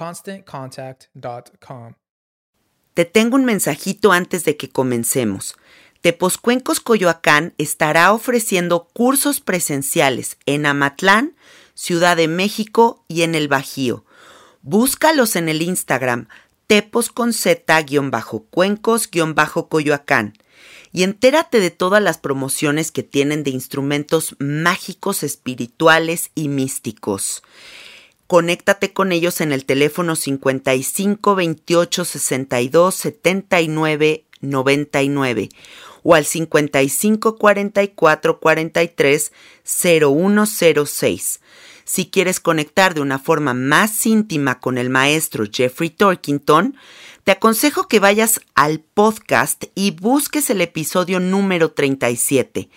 ConstantContact.com. Te tengo un mensajito antes de que comencemos. Teposcuencos Coyoacán estará ofreciendo cursos presenciales en Amatlán, Ciudad de México y en el Bajío. Búscalos en el Instagram tepos con z-cuencos-coyoacán y entérate de todas las promociones que tienen de instrumentos mágicos, espirituales y místicos. Conéctate con ellos en el teléfono 55 28 62 79 99 o al 55 44 43 0106. Si quieres conectar de una forma más íntima con el maestro Jeffrey Torkington, te aconsejo que vayas al podcast y busques el episodio número 37.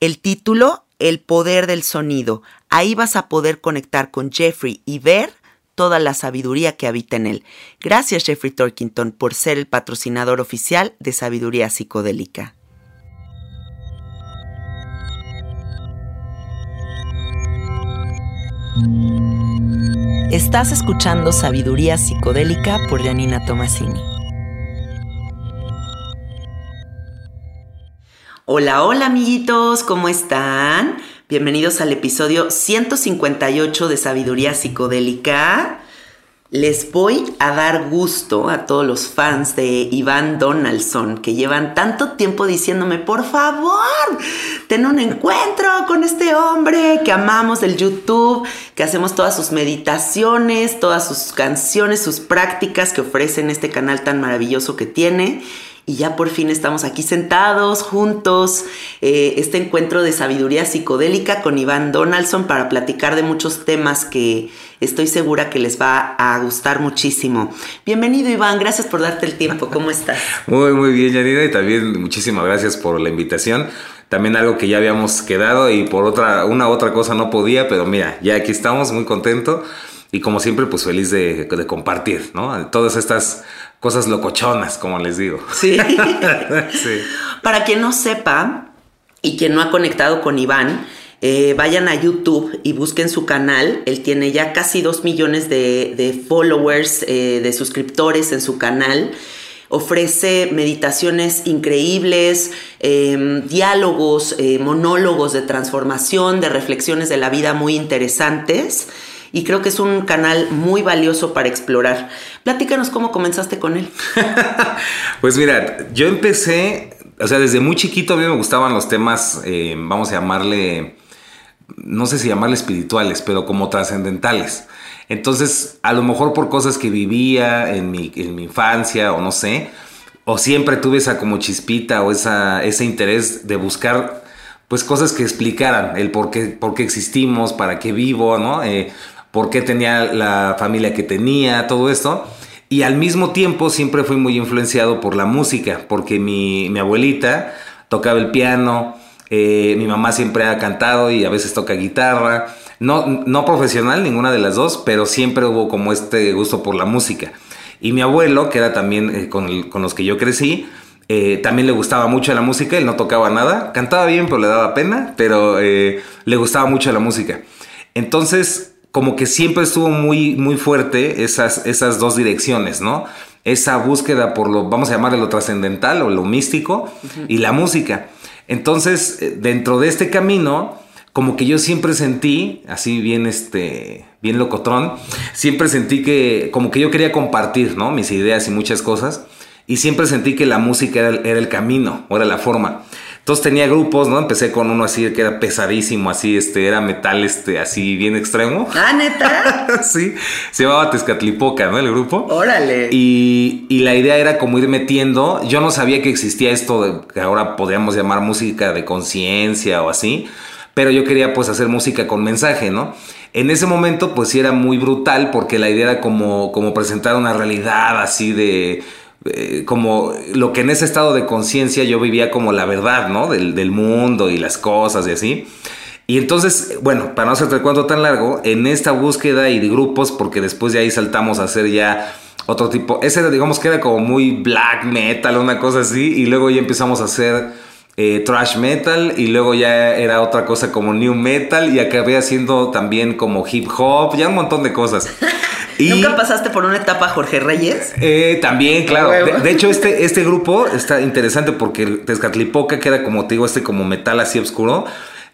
El título, El poder del sonido. Ahí vas a poder conectar con Jeffrey y ver toda la sabiduría que habita en él. Gracias Jeffrey Torkington por ser el patrocinador oficial de Sabiduría Psicodélica. Estás escuchando Sabiduría Psicodélica por Janina Tomasini. Hola, hola amiguitos, ¿cómo están? Bienvenidos al episodio 158 de Sabiduría Psicodélica. Les voy a dar gusto a todos los fans de Iván Donaldson que llevan tanto tiempo diciéndome, por favor, ten un encuentro con este hombre que amamos del YouTube, que hacemos todas sus meditaciones, todas sus canciones, sus prácticas que ofrece este canal tan maravilloso que tiene y ya por fin estamos aquí sentados juntos, eh, este encuentro de sabiduría psicodélica con Iván Donaldson para platicar de muchos temas que estoy segura que les va a gustar muchísimo. Bienvenido Iván, gracias por darte el tiempo, ¿cómo estás? Muy, muy bien Yanina y también muchísimas gracias por la invitación. También algo que ya habíamos quedado y por otra, una otra cosa no podía, pero mira, ya aquí estamos, muy contento y como siempre, pues feliz de, de compartir, ¿no? Todas estas cosas locochonas, como les digo. Sí. sí. Para quien no sepa y quien no ha conectado con Iván, eh, vayan a YouTube y busquen su canal. Él tiene ya casi dos millones de, followers, eh, de suscriptores en su canal. Ofrece meditaciones increíbles, em, diálogos, eh, monólogos de transformación, de reflexiones de la vida muy interesantes y creo que es un canal muy valioso para explorar. Platícanos cómo comenzaste con él. pues mira, yo empecé, o sea, desde muy chiquito a mí me gustaban los temas, eh, vamos a llamarle no sé si llamarle espirituales, pero como trascendentales. Entonces, a lo mejor por cosas que vivía en mi, en mi infancia o no sé, o siempre tuve esa como chispita o esa, ese interés de buscar pues cosas que explicaran el por qué, por qué existimos, para qué vivo, ¿no? Eh, por qué tenía la familia que tenía, todo esto. Y al mismo tiempo siempre fui muy influenciado por la música, porque mi, mi abuelita tocaba el piano, eh, mi mamá siempre ha cantado y a veces toca guitarra. No, no profesional, ninguna de las dos, pero siempre hubo como este gusto por la música. Y mi abuelo, que era también eh, con, con, los que yo crecí, eh, también le gustaba mucho la música, él no tocaba nada, cantaba bien, pero le daba pena, pero eh, le gustaba mucho la música. Entonces, como que siempre estuvo muy, muy fuerte esas, esas dos direcciones, ¿no? Esa búsqueda por lo, vamos a llamarle lo trascendental o lo místico y la música. Entonces, eh, dentro de este camino, como que yo siempre sentí, así bien, este, bien locotrón, siempre sentí que, como que yo quería compartir, ¿no? Mis ideas y muchas cosas. Y siempre sentí que la música era, era el camino, o era la forma. Entonces tenía grupos, ¿no? Empecé con uno así que era pesadísimo, así, este, era metal, este, así bien extremo. Ah, neta. sí, se llamaba Tezcatlipoca, ¿no? El grupo. Órale. Y, y, la idea era como ir metiendo. Yo no sabía que existía esto de, que ahora podríamos llamar música de conciencia o así, pero yo quería pues hacer música con mensaje, ¿no? En ese momento pues sí era muy brutal porque la idea era como, como presentar una realidad así de eh, como lo que en ese estado de conciencia yo vivía como la verdad, ¿no? Del, mundo y las cosas y así. Y entonces, bueno, para no hacerte el cuento tan largo, en esta búsqueda y de grupos, porque después de ahí saltamos a hacer ya otro tipo, ese digamos que era como muy black metal, una cosa así, y luego ya empezamos a hacer eh, thrash metal, y luego ya era otra cosa como new metal, y acabé haciendo también como hip hop, ya un montón de cosas. Y, ¿Nunca pasaste por una etapa Jorge Reyes? Eh, también, claro. De, de, hecho, este, este grupo está interesante porque Tezcatlipoca, que era como te digo, este como metal así oscuro,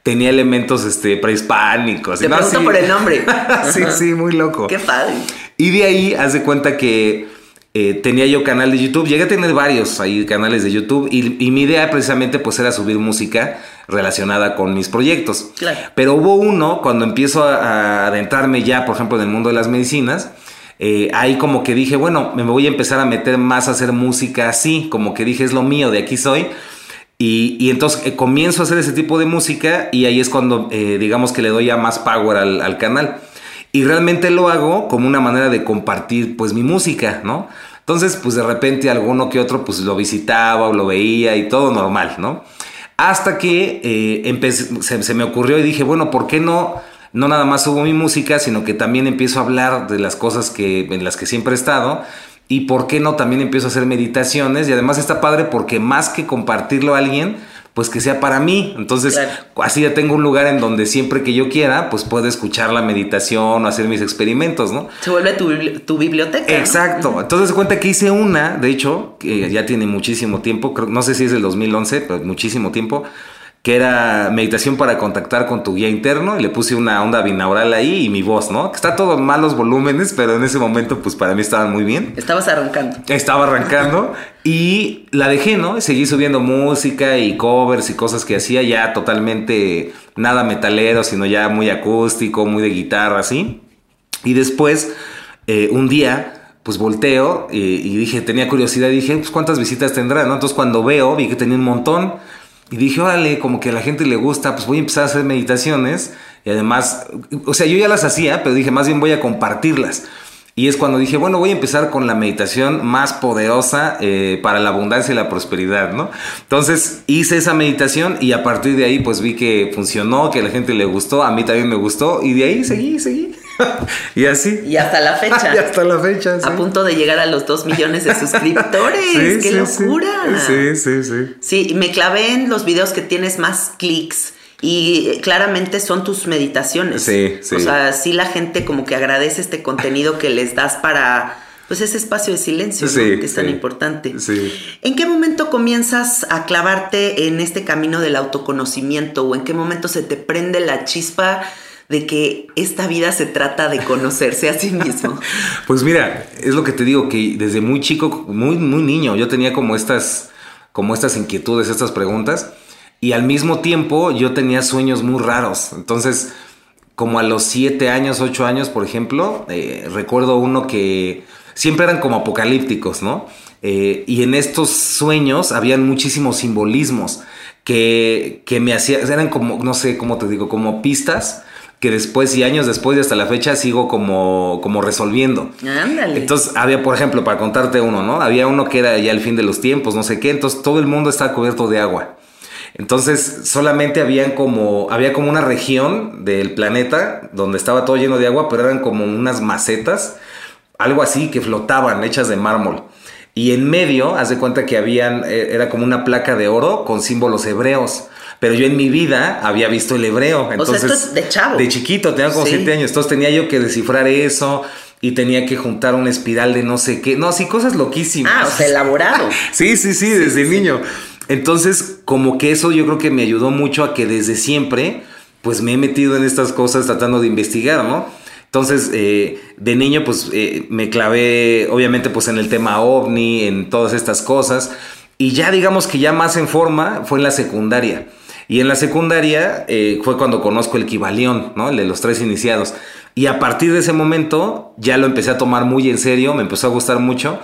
tenía elementos este, prehispánicos. Te ¿no? pregunto sí. por el nombre. sí, sí, muy loco. Qué padre. Y de ahí, haz de cuenta que eh, tenía yo canal de YouTube. Llegué a tener varios ahí canales de YouTube y, y, mi idea precisamente pues era subir música relacionada con mis proyectos. Claro. Pero hubo uno cuando empiezo a, a, adentrarme ya, por ejemplo, en el mundo de las medicinas. Eh, ahí como que dije, bueno, me voy a empezar a meter más a hacer música así, como que dije, es lo mío, de aquí soy. Y, y entonces eh, comienzo a hacer ese tipo de música y ahí es cuando digamos que le doy ya más power al, al canal. Y realmente lo hago como una manera de compartir pues mi música, ¿no? Entonces pues de repente alguno que otro pues lo visitaba o lo veía y todo normal, ¿no? Hasta que eh, se, se, me ocurrió y dije, bueno, ¿por qué no, no nada más subo mi música, sino que también empiezo a hablar de las cosas que, en las que siempre he estado? Y por qué no también empiezo a hacer meditaciones. Y además está padre porque más que compartirlo a alguien, pues que sea para mí. Entonces, claro. así ya tengo un lugar en donde siempre que yo quiera, pues puedo escuchar la meditación o hacer mis experimentos, ¿no? Se vuelve tu, tu biblioteca. Exacto. ¿no? Entonces, cuenta que hice una, de hecho, que ya tiene muchísimo tiempo, no sé si es del 2011, pero muchísimo tiempo, que era meditación para contactar con tu guía interno y le puse una onda binaural ahí y mi voz, ¿no? Que está todo mal los volúmenes, pero en ese momento pues para mí estaban muy bien. Estabas arrancando. Estaba arrancando y la dejé, ¿no? Seguí subiendo música y covers y cosas que hacía ya totalmente nada metalero, sino ya muy acústico, muy de guitarra, así. Y después, eh, un día, pues volteo y, y, dije, tenía curiosidad, y dije, pues cuántas visitas tendrá, ¿no? Entonces cuando veo, vi que tenía un montón. Y dije, órale, como que a la gente le gusta, pues voy a empezar a hacer meditaciones. Y además, o sea, yo ya las hacía, pero dije, más bien voy a compartirlas. Y es cuando dije, bueno, voy a empezar con la meditación más poderosa eh, para la abundancia y la prosperidad, ¿no? Entonces hice esa meditación y a partir de ahí pues vi que funcionó, que a la gente le gustó, a mí también me gustó y de ahí seguí, seguí. y así. Y hasta la fecha. y hasta la fecha. Sí. A punto de llegar a los 2 millones de suscriptores. sí, ¡Qué sí, locura! Sí, sí, sí. Sí, me clavé en los videos que tienes más clics. Y claramente son tus meditaciones. Sí, sí. O sea, sí la gente como que agradece este contenido que les das para pues ese espacio de silencio sí, ¿no? que es sí, tan importante. Sí. ¿En qué momento comienzas a clavarte en este camino del autoconocimiento o en qué momento se te prende la chispa de que esta vida se trata de conocerse a sí mismo? pues mira, es lo que te digo que desde muy chico, muy muy niño, yo tenía como estas como estas inquietudes, estas preguntas y al mismo tiempo yo tenía sueños muy raros. Entonces, como a los siete años, ocho años, por ejemplo, eh, recuerdo uno que siempre eran como apocalípticos, ¿no? Eh, y en estos sueños habían muchísimos simbolismos que, que me hacían, eran como, no sé cómo te digo, como pistas que después y años después y hasta la fecha sigo como, como resolviendo. Ándale. Entonces había, por ejemplo, para contarte uno, ¿no? Había uno que era ya el fin de los tiempos, no sé qué, entonces todo el mundo estaba cubierto de agua. Entonces solamente habían como, había como una región del planeta donde estaba todo lleno de agua, pero eran como unas macetas, algo así, que flotaban, hechas de mármol. Y en medio, haz de cuenta que habían, eh, era como una placa de oro con símbolos hebreos. Pero yo en mi vida había visto el hebreo. Entonces, esto es de chavo. De chiquito, tenía como Sí. siete años. Entonces tenía yo que descifrar eso y tenía que juntar una espiral de no sé qué. No, sí, cosas loquísimas. Ah, o sea, elaborado. Sí, sí, sí, desde niño. Entonces, como que eso yo creo que me ayudó mucho a que desde siempre, pues me he metido en estas cosas tratando de investigar, ¿no? Entonces, eh, de niño, pues eh, me clavé, obviamente, pues en el tema ovni, en todas estas cosas. Y ya digamos que ya más en forma fue en la secundaria. Y en la secundaria eh, fue cuando conozco el Kibalión, ¿no? El de los tres iniciados. Y a partir de ese momento ya lo empecé a tomar muy en serio, me empezó a gustar mucho.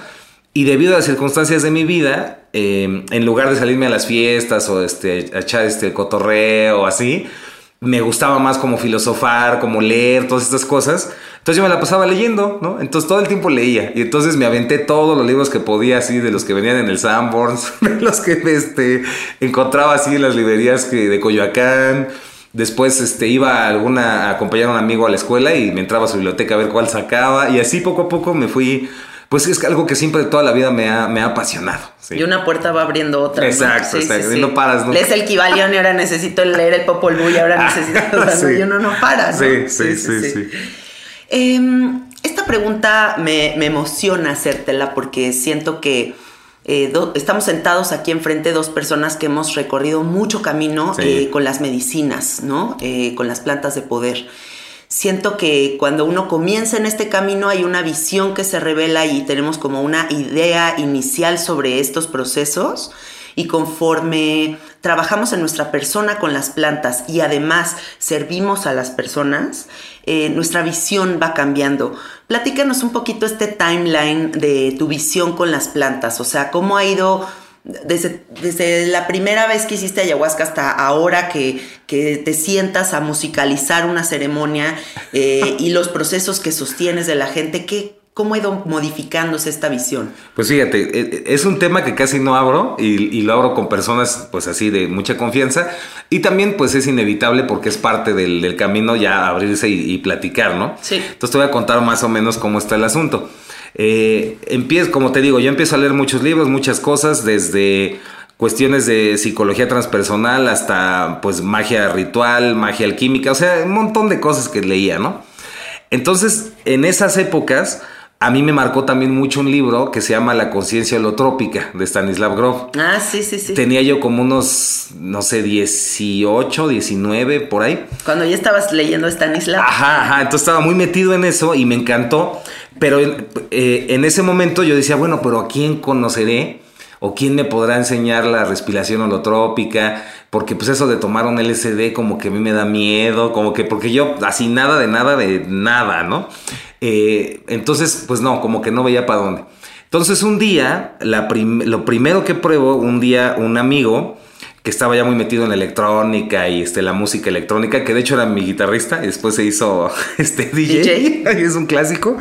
Y debido a las circunstancias de mi vida, eh, en lugar de salirme a las fiestas o este, a echar este cotorreo o así, me gustaba más como filosofar, como leer, todas estas cosas. Entonces yo me la pasaba leyendo, ¿no? Entonces todo el tiempo leía. Y entonces me aventé todos los libros que podía, así, de los que venían en el Sanborns, de los que este, encontraba así en las librerías que, de Coyoacán. Después este, iba a alguna, a acompañar a un amigo a la escuela y me entraba a su biblioteca a ver cuál sacaba. Y así poco a poco me fui. Pues es algo que siempre toda la vida me ha, me ha apasionado. sí. Y una puerta va abriendo otra. ¿no? Exacto, exacto, y no paras nunca. Lees el Kibalión y ahora necesito leer el Popol Vuh y ahora necesito... o sea, Sí. Y uno no para, ¿no? Sí, sí, sí, sí. Em, esta pregunta me, me emociona hacértela porque siento que eh, do- estamos sentados aquí enfrente dos personas que hemos recorrido mucho camino Sí. eh, con las medicinas, ¿no? Eh, con las plantas de poder. Siento que cuando uno comienza en este camino hay una visión que se revela y tenemos como una idea inicial sobre estos procesos y conforme trabajamos en nuestra persona con las plantas y además servimos a las personas, eh, nuestra visión va cambiando. Platícanos un poquito este timeline de tu visión con las plantas, o sea, cómo ha ido desde, desde la primera vez que hiciste ayahuasca hasta ahora que, que te sientas a musicalizar una ceremonia eh, y los procesos que sostienes de la gente, ¿qué, ¿cómo ha ido modificándose esta visión? Pues fíjate, eh, es un tema que casi no abro y, y lo abro con personas pues así de mucha confianza y también pues es inevitable porque es parte del, del camino ya abrirse y, y platicar, ¿no? Sí. Entonces te voy a contar más o menos cómo está el asunto. Eh, empiezo, como te digo, yo empiezo a leer muchos libros, muchas cosas, desde cuestiones de psicología transpersonal hasta pues magia ritual, magia alquímica, o sea, un montón de cosas que leía, ¿no? Entonces, en esas épocas, a mí me marcó también mucho un libro que se llama La conciencia holotrópica de Stanislav Grof. Ah, sí, sí, sí. Tenía yo como unos, no sé, 18, 19, por ahí. Cuando ya estabas leyendo Stanislav. Ajá, ajá, entonces estaba muy metido en eso y me encantó, pero en, eh, en ese momento yo decía, bueno, pero ¿a quién conoceré? ¿O quién me podrá enseñar la respiración holotrópica? Porque pues eso de tomar un LSD como que a mí me da miedo, como que porque yo así nada de nada de nada, ¿no? Eh, entonces, pues no, como que no veía para dónde. Entonces un día, la prim- lo primero que pruebo, un día un amigo que estaba ya muy metido en la electrónica y este, la música electrónica, que de hecho era mi guitarrista y después se hizo este DJ, es un clásico.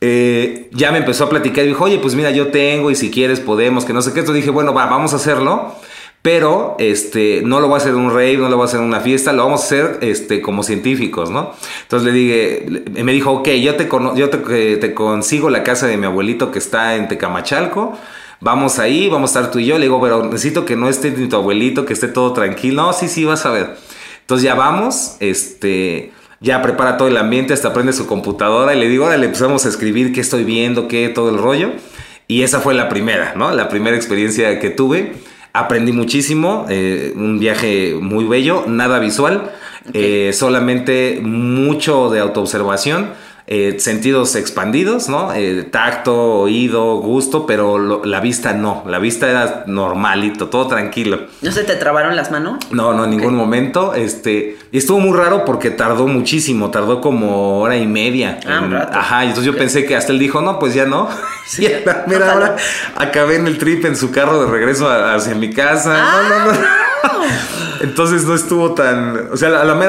Eh, ya me empezó a platicar y dijo, oye, pues mira, yo tengo y si quieres podemos, que no sé qué. Entonces dije, bueno, va, vamos a hacerlo. Pero este, no lo voy a hacer en un rave, no lo voy a hacer en una fiesta, lo vamos a hacer este, como científicos, ¿no? Entonces le dije, me dijo, ok, yo, te, yo te, eh, te consigo la casa de mi abuelito que está en Tecamachalco. Vamos ahí, vamos a estar tú y yo. Le digo, pero necesito que no esté ni tu abuelito, que esté todo tranquilo. No, sí, sí, vas a ver. Entonces ya vamos, este, ya prepara todo el ambiente, hasta prende su computadora y le digo, ahora le empezamos a escribir qué estoy viendo, qué, todo el rollo. Y esa fue la primera, ¿no? La primera experiencia que tuve. Aprendí muchísimo, eh, un viaje muy bello, nada visual, eh, solamente mucho de autoobservación eh, sentidos expandidos, ¿no? Eh, tacto, oído, gusto, pero lo- la vista no. La vista era normalito, todo tranquilo. ¿No se te trabaron las manos? No, no, en ningún momento. Este, y estuvo muy raro porque tardó muchísimo, tardó como hora y media. Ah, un En- rato. Ajá, y entonces yo pensé que hasta él dijo, no, pues ya no. Sí, y ya, a la no mera jaló. hora acabé en el trip en su carro de regreso a- hacia mi casa. no, no, no. Entonces no estuvo tan. O sea, a la mera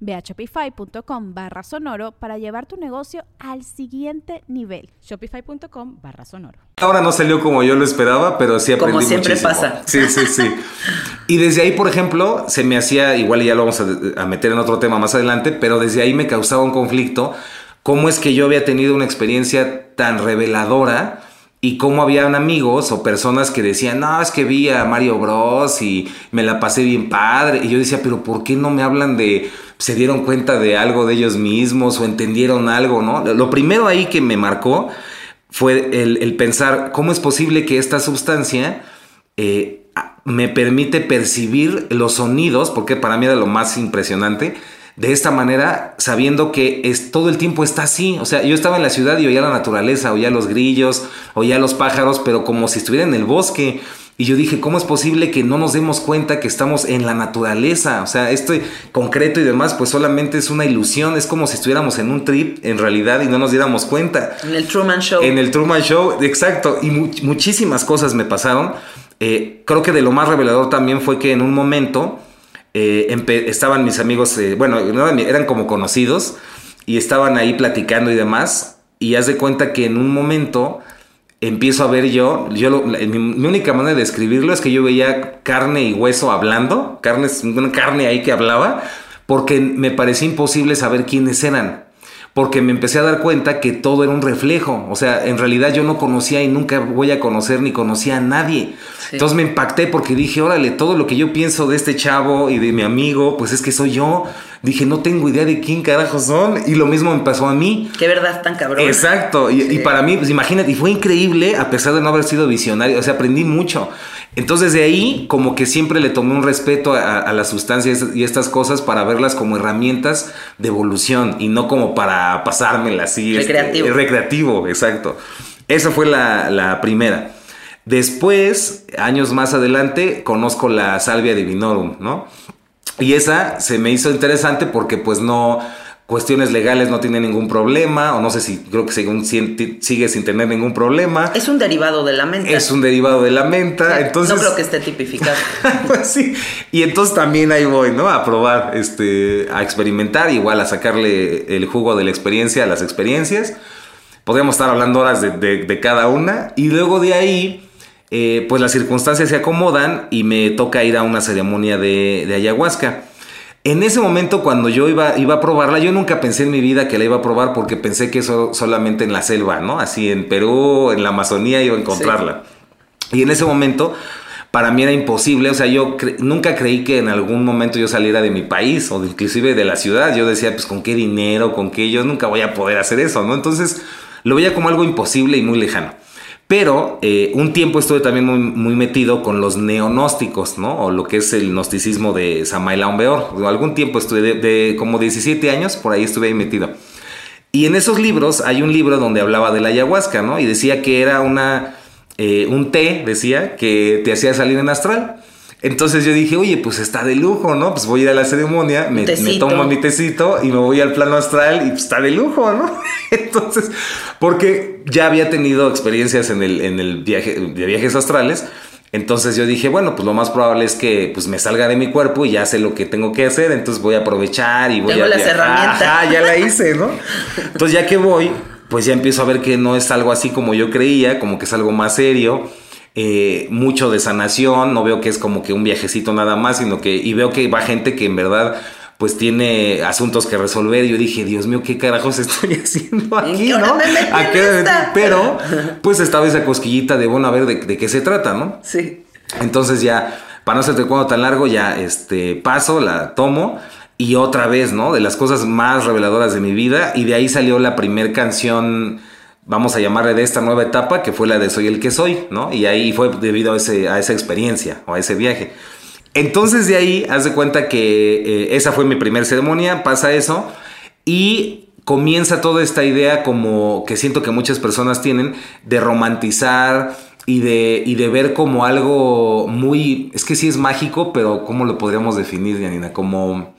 Ve a shopify.com barra sonoro para llevar tu negocio al siguiente nivel. Shopify.com barra sonoro. hora no salió como yo lo esperaba, pero sí aprendí Como siempre muchísimo. pasa. Sí, sí, sí. Y desde ahí, por ejemplo, se me hacía, igual ya lo vamos a, a meter en otro tema más adelante, pero desde ahí me causaba un conflicto. ¿Cómo es que yo había tenido una experiencia tan reveladora? Y cómo habían amigos o personas que decían, no, es que vi a Mario Bros. y me la pasé bien padre. Y yo decía, pero ¿por qué no me hablan de, se dieron cuenta de algo de ellos mismos o entendieron algo, no? Lo primero ahí que me marcó fue el, pensar, ¿cómo es posible que esta sustancia eh, me permite percibir los sonidos? Porque para mí era lo más impresionante de esta manera, sabiendo que es, todo el tiempo está así. O sea, yo estaba en la ciudad y oía la naturaleza, oía los grillos, oía los pájaros, pero como si estuviera en el bosque. Y yo dije, ¿cómo es posible que no nos demos cuenta que estamos en la naturaleza? O sea, esto concreto y demás, pues solamente es una ilusión. Es como si estuviéramos en un trip en realidad y no nos diéramos cuenta. En el Truman Show. En el Truman Show, exacto. Y mu- muchísimas cosas me pasaron. Eh, creo que de lo más revelador también fue que en un momento eh, estaban mis amigos, eh, bueno, no eran, como conocidos y estaban ahí platicando y demás. Y haz de cuenta que en un momento empiezo a ver yo, yo lo- mi, mi única manera de describirlo es que yo veía carne y hueso hablando, carne, una carne ahí que hablaba, porque me parecía imposible saber quiénes eran porque me empecé a dar cuenta que todo era un reflejo. O sea, en realidad yo no conocía y nunca voy a conocer ni conocía a nadie. Sí. Entonces me impacté porque dije, órale, todo lo que yo pienso de este chavo y de mi amigo, pues es que soy yo. Dije, no tengo idea de quién carajo son. Y lo mismo me pasó a mí. Qué verdad tan cabrón. Exacto, y, y Sí. para mí, pues imagínate, y fue increíble a pesar de no haber sido visionario, o sea, aprendí mucho. Entonces de ahí como que siempre le tomé un respeto a, a las sustancias y estas cosas para verlas como herramientas de evolución y no como para pasármelas así. este, Recreativo. recreativo, exacto. Esa fue la, la primera. Después, años más adelante, conozco la salvia divinorum, ¿no? Y esa se me hizo interesante porque pues no, cuestiones legales no tiene ningún problema, o no sé si creo que según si- sigue sin tener ningún problema. Es un derivado de la mente. Es un derivado de la menta, entonces... No creo que esté tipificado. pues sí, y entonces también ahí voy, ¿no? A probar, este, a experimentar, igual a sacarle el jugo de la experiencia a las experiencias. Podríamos estar hablando horas de, de- de cada una. Y luego de ahí, eh, pues las circunstancias se acomodan y me toca ir a una ceremonia de, de ayahuasca. En ese momento, cuando yo iba, iba a probarla, yo nunca pensé en mi vida que la iba a probar porque pensé que eso solamente en la selva, ¿no? Así en Perú, en la Amazonía iba a encontrarla. Y en ese momento, para mí era imposible, o sea, yo cre- nunca creí que en algún momento yo saliera de mi país o de- inclusive de la ciudad. Yo decía, pues con qué dinero, con qué yo nunca voy a poder hacer eso, ¿no? Entonces lo veía como algo imposible y muy lejano. Pero eh, un tiempo estuve también muy, metido con los neonósticos, ¿no? O lo que es el gnosticismo de Samael Aumbeor. Algún tiempo estuve, de, de como 17 años, por ahí estuve ahí metido. Y en esos libros hay un libro donde hablaba de la ayahuasca, ¿no? Y decía que era una, eh, un té, decía, que te hacía salir en astral. Entonces yo dije, oye, pues está de lujo, ¿no? Pues voy a ir a la ceremonia, me, tomo mi tecito y me voy al plano astral y pues está de lujo, ¿no? Entonces, porque ya había tenido experiencias en el, en el viaje, de viajes astrales. Entonces yo dije, bueno, pues lo más probable es que pues me salga de mi cuerpo y ya sé lo que tengo que hacer, entonces voy a aprovechar y voy Tengo a las viajar. herramientas. Ajá, ya la hice, ¿no? Entonces ya que voy, pues ya empiezo a ver que no es algo así como yo creía, como que es algo más serio, eh, mucho de sanación, no veo que es como que un viajecito nada más, sino que, y veo que va gente que en verdad pues tiene asuntos que resolver. Y yo dije, Dios mío, ¿qué carajos estoy haciendo ¿En aquí, no? Pero, pues estaba esa cosquillita de, bueno, a ver, ¿de, de qué se trata, no? Sí. Entonces ya, para no hacerte cuento tan largo, ya este, paso, la tomo y otra vez, ¿no? De las cosas más reveladoras de mi vida y de ahí salió la primer canción, vamos a llamarle de esta nueva etapa, que fue la de Soy el que soy, ¿no? Y ahí fue debido a, ese, a esa experiencia o a ese viaje. Entonces de ahí, haz de cuenta que eh, esa fue mi primera ceremonia, pasa eso y comienza toda esta idea como que siento que muchas personas tienen de romantizar y de, y de ver como algo muy, es que sí es mágico, pero ¿cómo lo podríamos definir, Janina? Como,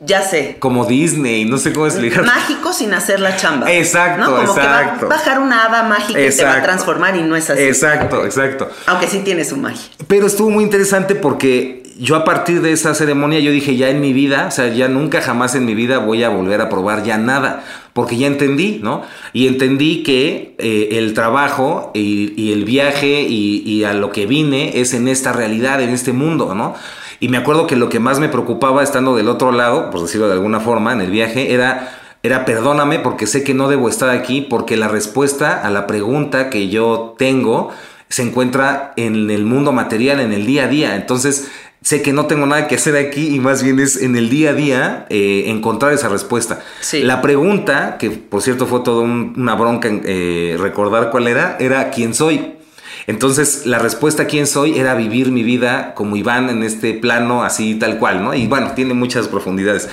Ya sé. como Disney, no sé cómo explicar. Mágico sin hacer la chamba. Exacto, ¿no? Como exacto. que va a bajar una hada mágica y te va a transformar y no es así. Exacto, exacto. Aunque sí tiene su magia. Pero estuvo muy interesante porque yo a partir de esa ceremonia yo dije ya en mi vida, o sea, ya nunca jamás en mi vida voy a volver a probar ya nada, porque ya entendí, ¿no? Y entendí que eh, el trabajo y, y el viaje y, y a lo que vine es en esta realidad, en este mundo, ¿no? Y me acuerdo que lo que más me preocupaba estando del otro lado, por decirlo de alguna forma, en el viaje, era era perdóname porque sé que no debo estar aquí, porque la respuesta a la pregunta que yo tengo se encuentra en el mundo material, en el día a día. Entonces, sé que no tengo nada que hacer aquí y más bien es en el día a día eh, encontrar esa respuesta. Sí. La pregunta, que por cierto fue toda un- una bronca eh, recordar cuál era, era quién soy. Entonces, la respuesta a quién soy era vivir mi vida como Iván en este plano, así tal cual, ¿no? Y bueno, tiene muchas profundidades.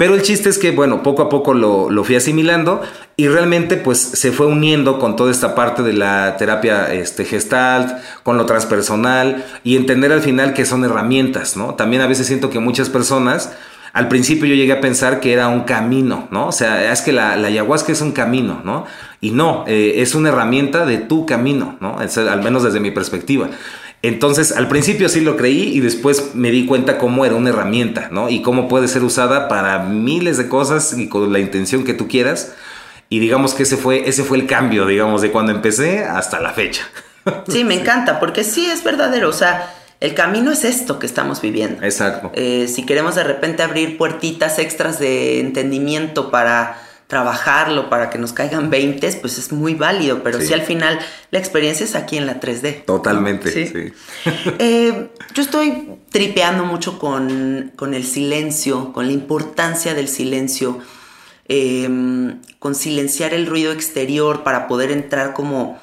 Pero el chiste es que, bueno, poco a poco lo, lo fui asimilando y realmente pues se fue uniendo con toda esta parte de la terapia este, gestalt, con lo transpersonal y entender al final que son herramientas, ¿no? También a veces siento que muchas personas, al principio yo llegué a pensar que era un camino, ¿no? O sea, es que la, la ayahuasca es un camino, ¿no? Y no, eh, es una herramienta de tu camino, ¿no? Es, al menos desde mi perspectiva. Entonces, al principio sí lo creí y después me di cuenta cómo era una herramienta, ¿no? Y cómo puede ser usada para miles de cosas y con la intención que tú quieras. Y digamos que ese fue, ese fue el cambio, digamos, de cuando empecé hasta la fecha. Sí, me encanta, porque sí es verdadero. O sea, el camino es esto que estamos viviendo. Exacto. Eh, si queremos de repente abrir puertitas extras de entendimiento para trabajarlo, para que nos caigan 20, pues es muy válido, pero sí, Sí. al final la experiencia es aquí en la 3D. Totalmente, Sí. sí. Eh, yo estoy tripeando mucho con, con el silencio, con la importancia del silencio, eh, con silenciar el ruido exterior para poder entrar como,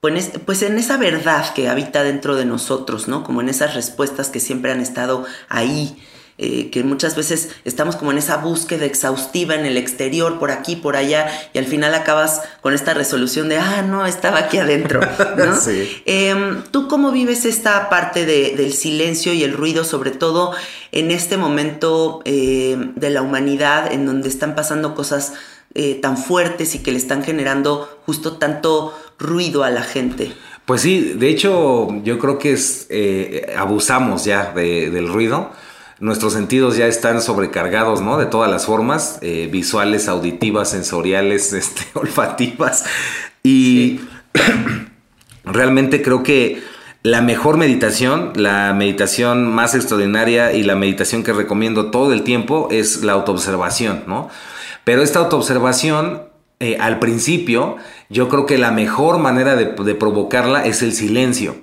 pues, pues en esa verdad que habita dentro de nosotros, ¿no? Como en esas respuestas que siempre han estado ahí. Eh, que muchas veces estamos como en esa búsqueda exhaustiva en el exterior, por aquí, por allá, y al final acabas con esta resolución de, ah, no, estaba aquí adentro, ¿no? Sí. Em, ¿Tú cómo vives esta parte de- del silencio y el ruido, sobre todo en este momento eh, de la humanidad en donde están pasando cosas eh, tan fuertes y que le están generando justo tanto ruido a la gente? Pues sí, de hecho yo creo que es, eh, abusamos ya de- del ruido. Nuestros sentidos ya están sobrecargados, ¿no? De todas las formas, eh, visuales, auditivas, sensoriales, este, olfativas. Y realmente creo que la mejor meditación, la meditación más extraordinaria y la meditación que recomiendo todo el tiempo es la autoobservación, ¿no? Pero esta autoobservación, eh, al principio, yo creo que la mejor manera de, de provocarla es el silencio.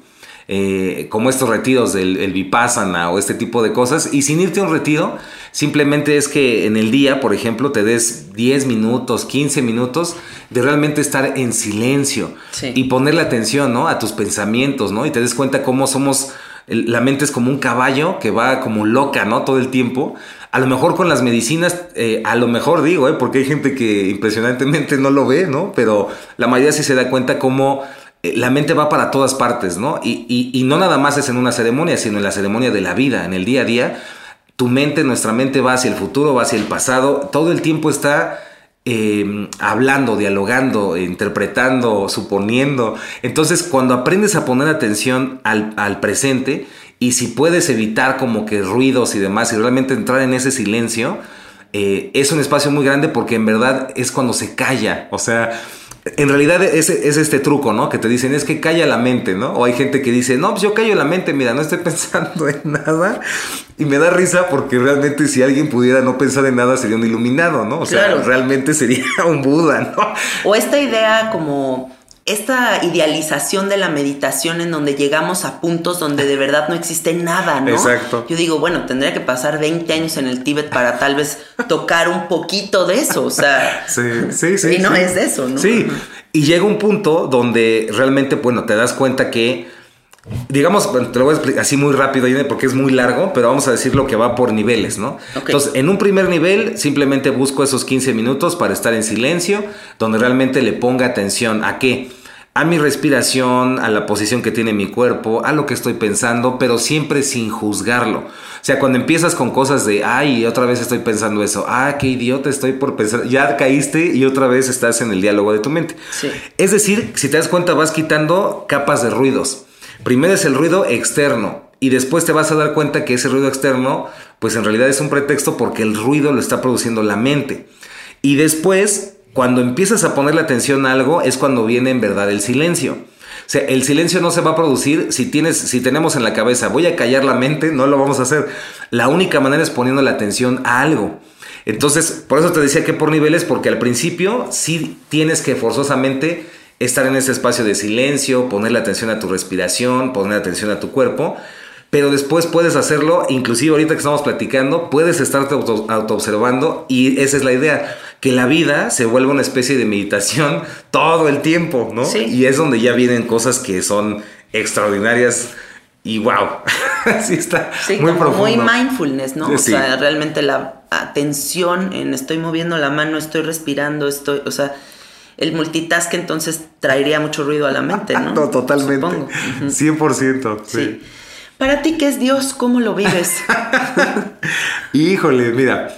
Eh, como estos retiros del el vipassana o este tipo de cosas. Y sin irte a un retiro, simplemente es que en el día, por ejemplo, te des 10 minutos, 15 minutos de realmente estar en silencio Sí. y ponerle atención ¿no? a tus pensamientos, ¿no? Y te des cuenta cómo somos, la mente es como un caballo que va como loca, ¿no? Todo el tiempo. A lo mejor con las medicinas, eh, a lo mejor digo, ¿eh? porque hay gente que impresionantemente no lo ve, ¿no? Pero la mayoría sí se da cuenta cómo la mente va para todas partes, ¿no? Y, y- y no nada más es en una ceremonia, sino en la ceremonia de la vida, en el día a día. Tu mente, nuestra mente va hacia el futuro, va hacia el pasado, todo el tiempo está eh, hablando, dialogando, interpretando, suponiendo. Entonces, cuando aprendes a poner atención al, al, presente y si puedes evitar como que ruidos y demás y realmente entrar en ese silencio, eh, es un espacio muy grande porque en verdad es cuando se calla. O sea, en realidad es, es, este truco, ¿no? Que te dicen, es que calla la mente, ¿no? O hay gente que dice, no, pues yo callo la mente, mira, no estoy pensando en nada. Y me da risa porque realmente si alguien pudiera no pensar en nada sería un iluminado, ¿no? O sea, Claro. realmente sería un Buda, ¿no? O esta idea como esta idealización de la meditación en donde llegamos a puntos donde de verdad no existe nada, ¿no? Exacto. Yo digo, bueno, tendría que pasar 20 años en el Tíbet para tal vez tocar un poquito de eso, o sea, Sí, sí, sí. y no sí. es eso, ¿no? Sí, y llega un punto donde realmente, bueno, te das cuenta que, digamos, te lo voy a explicar así muy rápido, porque es muy largo, pero vamos a decir lo que va por niveles, ¿no? Entonces, en un primer nivel, simplemente busco esos 15 minutos para estar en silencio, donde realmente le ponga atención a qué. A mi respiración, a la posición que tiene mi cuerpo, a lo que estoy pensando, pero siempre sin juzgarlo. O sea, cuando empiezas con cosas de, ay, otra vez estoy pensando eso, ah, qué idiota estoy por pensar, ya caíste y otra vez estás en el diálogo de tu mente. Sí. Es decir, si te das cuenta, vas quitando capas de ruidos. Primero es el ruido externo y después te vas a dar cuenta que ese ruido externo, pues en realidad es un pretexto porque el ruido lo está produciendo la mente. Y después, cuando empiezas a ponerle atención a algo, es cuando viene en verdad el silencio. O sea, el silencio no se va a producir si tienes, si tenemos en la cabeza, voy a callar la mente, no lo vamos a hacer. La única manera es poniendo la atención a algo. Entonces, por eso te decía que por niveles, porque al principio sí tienes que forzosamente estar en ese espacio de silencio, ponerle atención a tu respiración, poner atención a tu cuerpo, pero después puedes hacerlo, inclusive ahorita que estamos platicando, puedes estarte auto, observando y esa es la idea, que la vida se vuelva una especie de meditación todo el tiempo, ¿no? Sí. Y es donde ya vienen cosas que son extraordinarias y wow, sí está Sí, muy como profundo. muy mindfulness, ¿no? O Sí. sea, realmente la atención en estoy moviendo la mano, estoy respirando, estoy, o sea, el multitask entonces traería mucho ruido a la mente, ¿no? No, totalmente. Supongo. Ujú. 100%. Sí. sí. Para ti, ¿qué es Dios? ¿Cómo lo vives? Híjole, mira,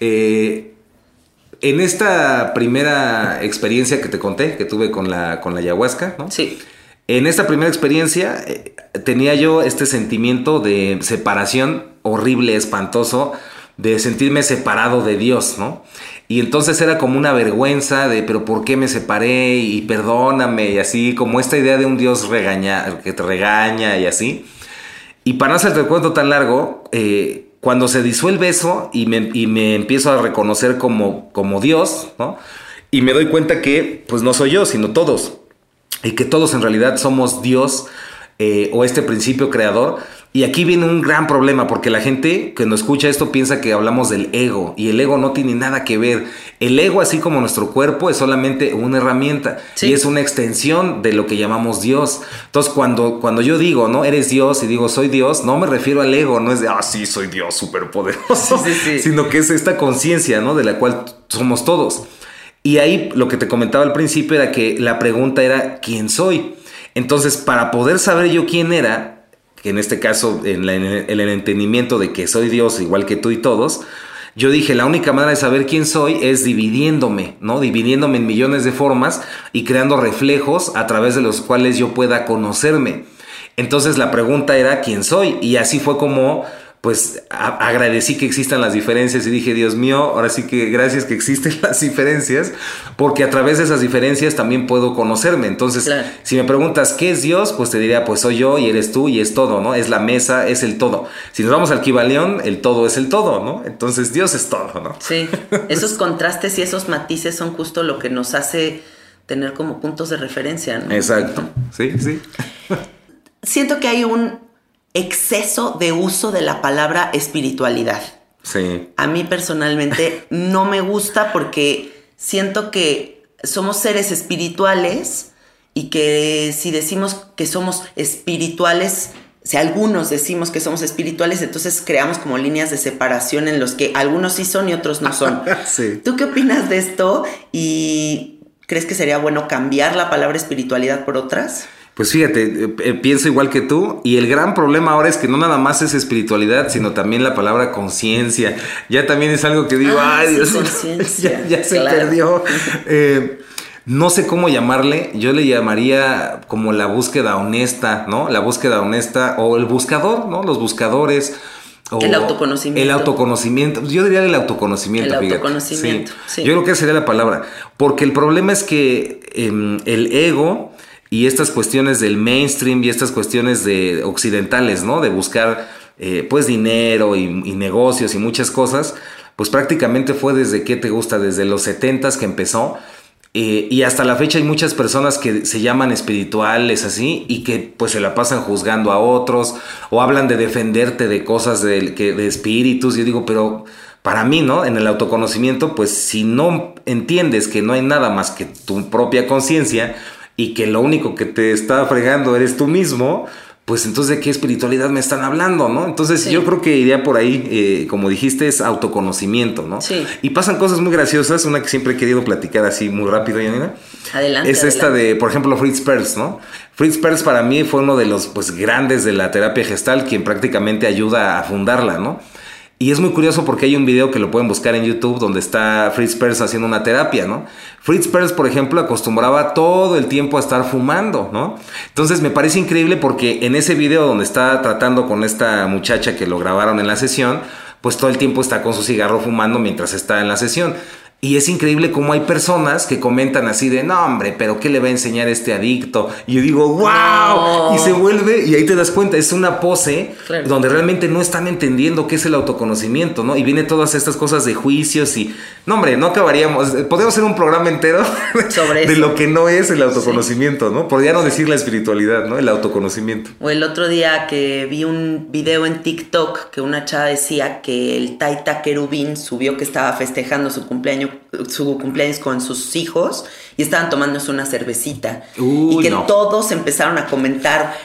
eh, en esta primera experiencia que te conté, que tuve con la, con la ayahuasca, ¿no? Sí. En esta primera experiencia eh, tenía yo este sentimiento de separación horrible, espantoso, de sentirme separado de Dios, ¿no? Y entonces era como una vergüenza de, pero ¿por qué me separé? Y perdóname, y así, como esta idea de un Dios regaña, que te regaña y así. Y para no hacerte el cuento tan largo, eh, cuando se disuelve eso y me, y me empiezo a reconocer como, como Dios, ¿no? Y me doy cuenta que, pues no soy yo, sino todos. Y que todos en realidad somos Dios eh, o este principio creador. Y aquí viene un gran problema porque la gente que nos escucha esto piensa que hablamos del ego y el ego no tiene nada que ver. El ego, así como nuestro cuerpo, es solamente una herramienta Sí. y es una extensión de lo que llamamos Dios. Entonces, cuando, cuando yo digo, ¿no? Eres Dios y digo, soy Dios, no me refiero al ego, no es de, ah, sí, soy Dios superpoderoso, Sí, sí, sí. sino que es esta conciencia, ¿no? De la cual somos todos. Y ahí lo que te comentaba al principio era que la pregunta era, ¿quién soy? Entonces, para poder saber yo quién era, que en este caso, en, en el entendimiento de que soy Dios igual que tú y todos, yo dije, la única manera de saber quién soy es dividiéndome, ¿no? Dividiéndome en millones de formas y creando reflejos a través de los cuales yo pueda conocerme. Entonces la pregunta era quién soy y así fue como pues agradecí que existan las diferencias y dije, Dios mío, ahora sí que gracias que existen las diferencias, porque a través de esas diferencias también puedo conocerme. Entonces, Claro. si me preguntas qué es Dios, pues te diría, pues soy yo y eres tú y es todo, ¿no? Es la mesa, es el todo. Si nos vamos al Kibalión, el todo es el todo, ¿no? Entonces Dios es todo, ¿no? Sí. Esos contrastes y esos matices son justo lo que nos hace tener como puntos de referencia, ¿no? Exacto. Sí, sí. Siento que hay un exceso de uso de la palabra espiritualidad. Sí. A mí personalmente no me gusta porque siento que somos seres espirituales y que si decimos que somos espirituales, si algunos decimos que somos espirituales, entonces creamos como líneas de separación en los que algunos sí son y otros no son. Sí. ¿Tú qué opinas de esto? ¿Y crees que sería bueno cambiar la palabra espiritualidad por otras? Pues fíjate, eh, eh, pienso igual que tú y el gran problema ahora es que no nada más es espiritualidad, sino también la palabra conciencia. Ya también es algo que digo, Ah, ay Dios, ya, ya se claro. perdió. Eh, no sé cómo llamarle, yo le llamaría como la búsqueda honesta, ¿no? La búsqueda honesta o el buscador, ¿no? Los buscadores. o El autoconocimiento. El autoconocimiento. Yo diría el autoconocimiento. El fíjate. autoconocimiento, sí. Yo creo que sería la palabra. Porque el problema es que em, el ego y estas cuestiones del mainstream y estas cuestiones de occidentales, ¿no? De buscar eh, pues dinero y, y negocios y muchas cosas, pues prácticamente fue desde que te gusta, desde los 70s que empezó. Eh, y hasta la fecha hay muchas personas que se llaman espirituales así y que pues se la pasan juzgando a otros o hablan de defenderte de cosas de, que, de espíritus. Yo digo, pero para mí, ¿no? En el autoconocimiento, pues si no entiendes que no hay nada más que tu propia conciencia y que lo único que te está fregando eres tú mismo, pues entonces de qué espiritualidad me están hablando, ¿no? Entonces Sí. yo creo que iría por ahí, eh, como dijiste, es autoconocimiento, ¿no? Sí. Y pasan cosas muy graciosas, una que siempre he querido platicar así muy rápido, Yanina. Adelante. Es esta de, por ejemplo, Fritz Perls, ¿no? Fritz Perls para mí fue uno de los pues grandes de la terapia gestal, quien prácticamente ayuda a fundarla, ¿no? Y es muy curioso porque hay un video que lo pueden buscar en YouTube donde está Fritz Perls haciendo una terapia, ¿no? Fritz Perls, por ejemplo, acostumbraba todo el tiempo a estar fumando, ¿no? Entonces me parece increíble porque en ese video donde está tratando con esta muchacha que lo grabaron en la sesión, pues todo el tiempo está con su cigarro fumando mientras está en la sesión. Y es increíble cómo hay personas que comentan así de, no hombre, pero ¿qué le va a enseñar este adicto? Y yo digo, wow. No. Y se vuelve, y ahí te das cuenta, es una pose Claro. donde realmente no están entendiendo qué es el autoconocimiento, ¿no? Y viene todas estas cosas de juicios y, no hombre, no acabaríamos, podemos hacer un programa entero Sobre de eso. lo que no es el autoconocimiento, ¿no? Podría no decir la espiritualidad, ¿no? El autoconocimiento. O el otro día que vi un video en TikTok que una chava decía que el Taita Querubín subió que estaba festejando su cumpleaños, su cumpleaños con sus hijos y estaban tomándose una cervecita. Y que no. todos empezaron a comentar,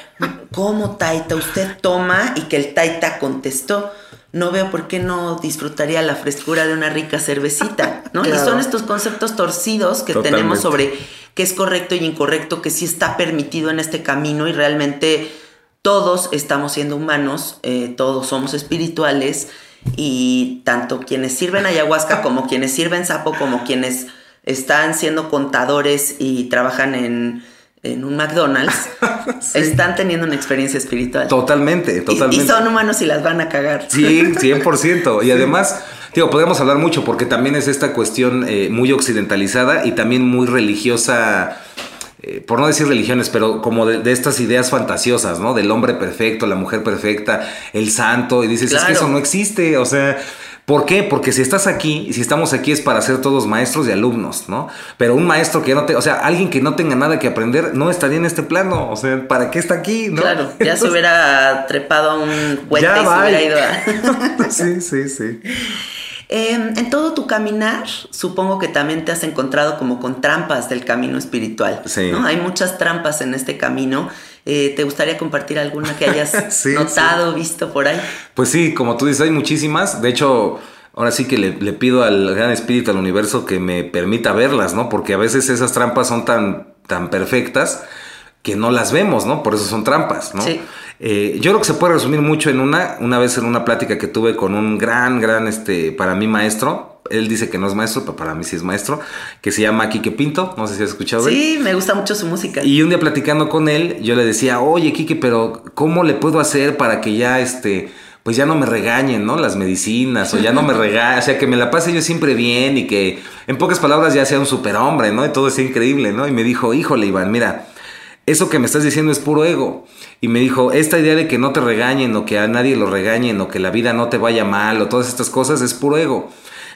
¿cómo Taita usted toma? Y que el Taita contestó, no veo por qué no disfrutaría la frescura de una rica cervecita, ¿no? Y son estos conceptos torcidos que Totalmente. tenemos sobre qué es correcto y incorrecto, que sí está permitido en este camino y realmente todos estamos siendo humanos, eh, todos somos espirituales y tanto quienes sirven ayahuasca como quienes sirven sapo, como quienes están siendo contadores y trabajan en, en un McDonald's, están teniendo una experiencia espiritual. Totalmente, totalmente. Y, son humanos y las van a cagar. Sí, 100%. Y además, digo, podemos hablar mucho porque también es esta cuestión eh, muy occidentalizada y también muy religiosa, eh, por no decir religiones, pero como de, de estas ideas fantasiosas, ¿no? Del hombre perfecto, la mujer perfecta, el santo, y dices, es que eso no existe, o sea... ¿Por qué? Porque si estás aquí, y si estamos aquí es para ser todos maestros y alumnos, ¿no? Pero un maestro que no te, o sea, alguien que no tenga nada que aprender, no estaría en este plano, o sea, ¿para qué está aquí? ¿no? Claro, ya se hubiera trepado a un puente y se hubiera ido a... sí, sí, sí. Eh, en todo tu caminar, supongo que también te has encontrado como con trampas del camino espiritual. Sí. ¿no? Hay muchas trampas en este camino. Eh, ¿Te gustaría compartir alguna que hayas Sí, notado, visto por ahí? Pues sí, como tú dices, hay muchísimas. De hecho, ahora sí que le, le pido al gran espíritu, al universo, que me permita verlas, ¿no? Porque a veces esas trampas son tan, tan perfectas que no las vemos, ¿no? Por eso son trampas, ¿no? Sí. Eh, yo creo que se puede resumir mucho en una, una vez en una plática que tuve con un gran, gran, este, para mí maestro. Él dice que no es maestro, pero para mí sí es maestro, que se llama Quique Pinto. No sé si has escuchado. Sí, me gusta mucho su música. Y un día platicando con él, yo le decía, oye, Kike, pero ¿cómo le puedo hacer para que ya, este, pues ya no me regañen, ¿no? Las medicinas, o ya no me regañen, o sea, que me la pase yo siempre bien y que, en pocas palabras, ya sea un superhombre, ¿no? Y todo es increíble, ¿no? Y me dijo, híjole, Iván, mira, eso que me estás diciendo es puro ego. Y me dijo, esta idea de que no te regañen o que a nadie lo regañen o que la vida no te vaya mal o todas estas cosas es puro ego.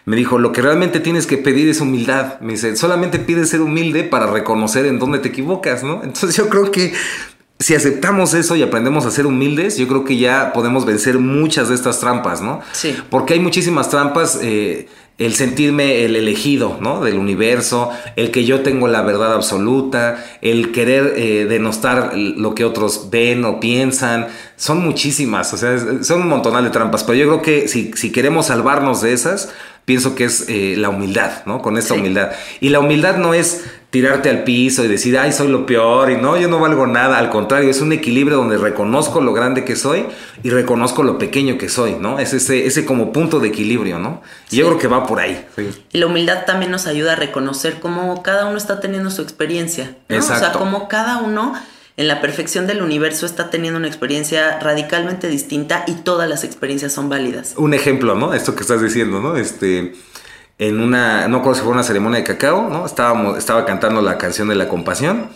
Me dijo, lo que realmente tienes que pedir es humildad. Me dice, solamente pides ser humilde para reconocer en dónde te equivocas, ¿no? Entonces yo creo que si aceptamos eso y aprendemos a ser humildes, yo creo que ya podemos vencer muchas de estas trampas, ¿no? Sí. Porque hay muchísimas trampas. eh, el sentirme el elegido, ¿no? Del universo, el que yo tengo la verdad absoluta, el querer eh, denostar lo que otros ven o piensan, son muchísimas, o sea, son un montonal de trampas, pero yo creo que si, si queremos salvarnos de esas, pienso que es eh, la humildad, ¿no? Con esta Sí. humildad. Y la humildad no es tirarte al piso y decir, ay, soy lo peor y no, yo no valgo nada. Al contrario, es un equilibrio donde reconozco lo grande que soy y reconozco lo pequeño que soy, ¿no? Es ese, ese como punto de equilibrio, ¿no? Y yo creo que va por ahí. Y la humildad también nos ayuda a reconocer cómo cada uno está teniendo su experiencia. ¿no? Exacto. O sea, cómo cada uno en la perfección del universo está teniendo una experiencia radicalmente distinta y todas las experiencias son válidas. Un ejemplo, ¿no? Esto que estás diciendo, ¿no? Este en una, no recuerdo si fue una ceremonia de cacao, ¿no? Estábamos, estaba cantando la canción de la compasión.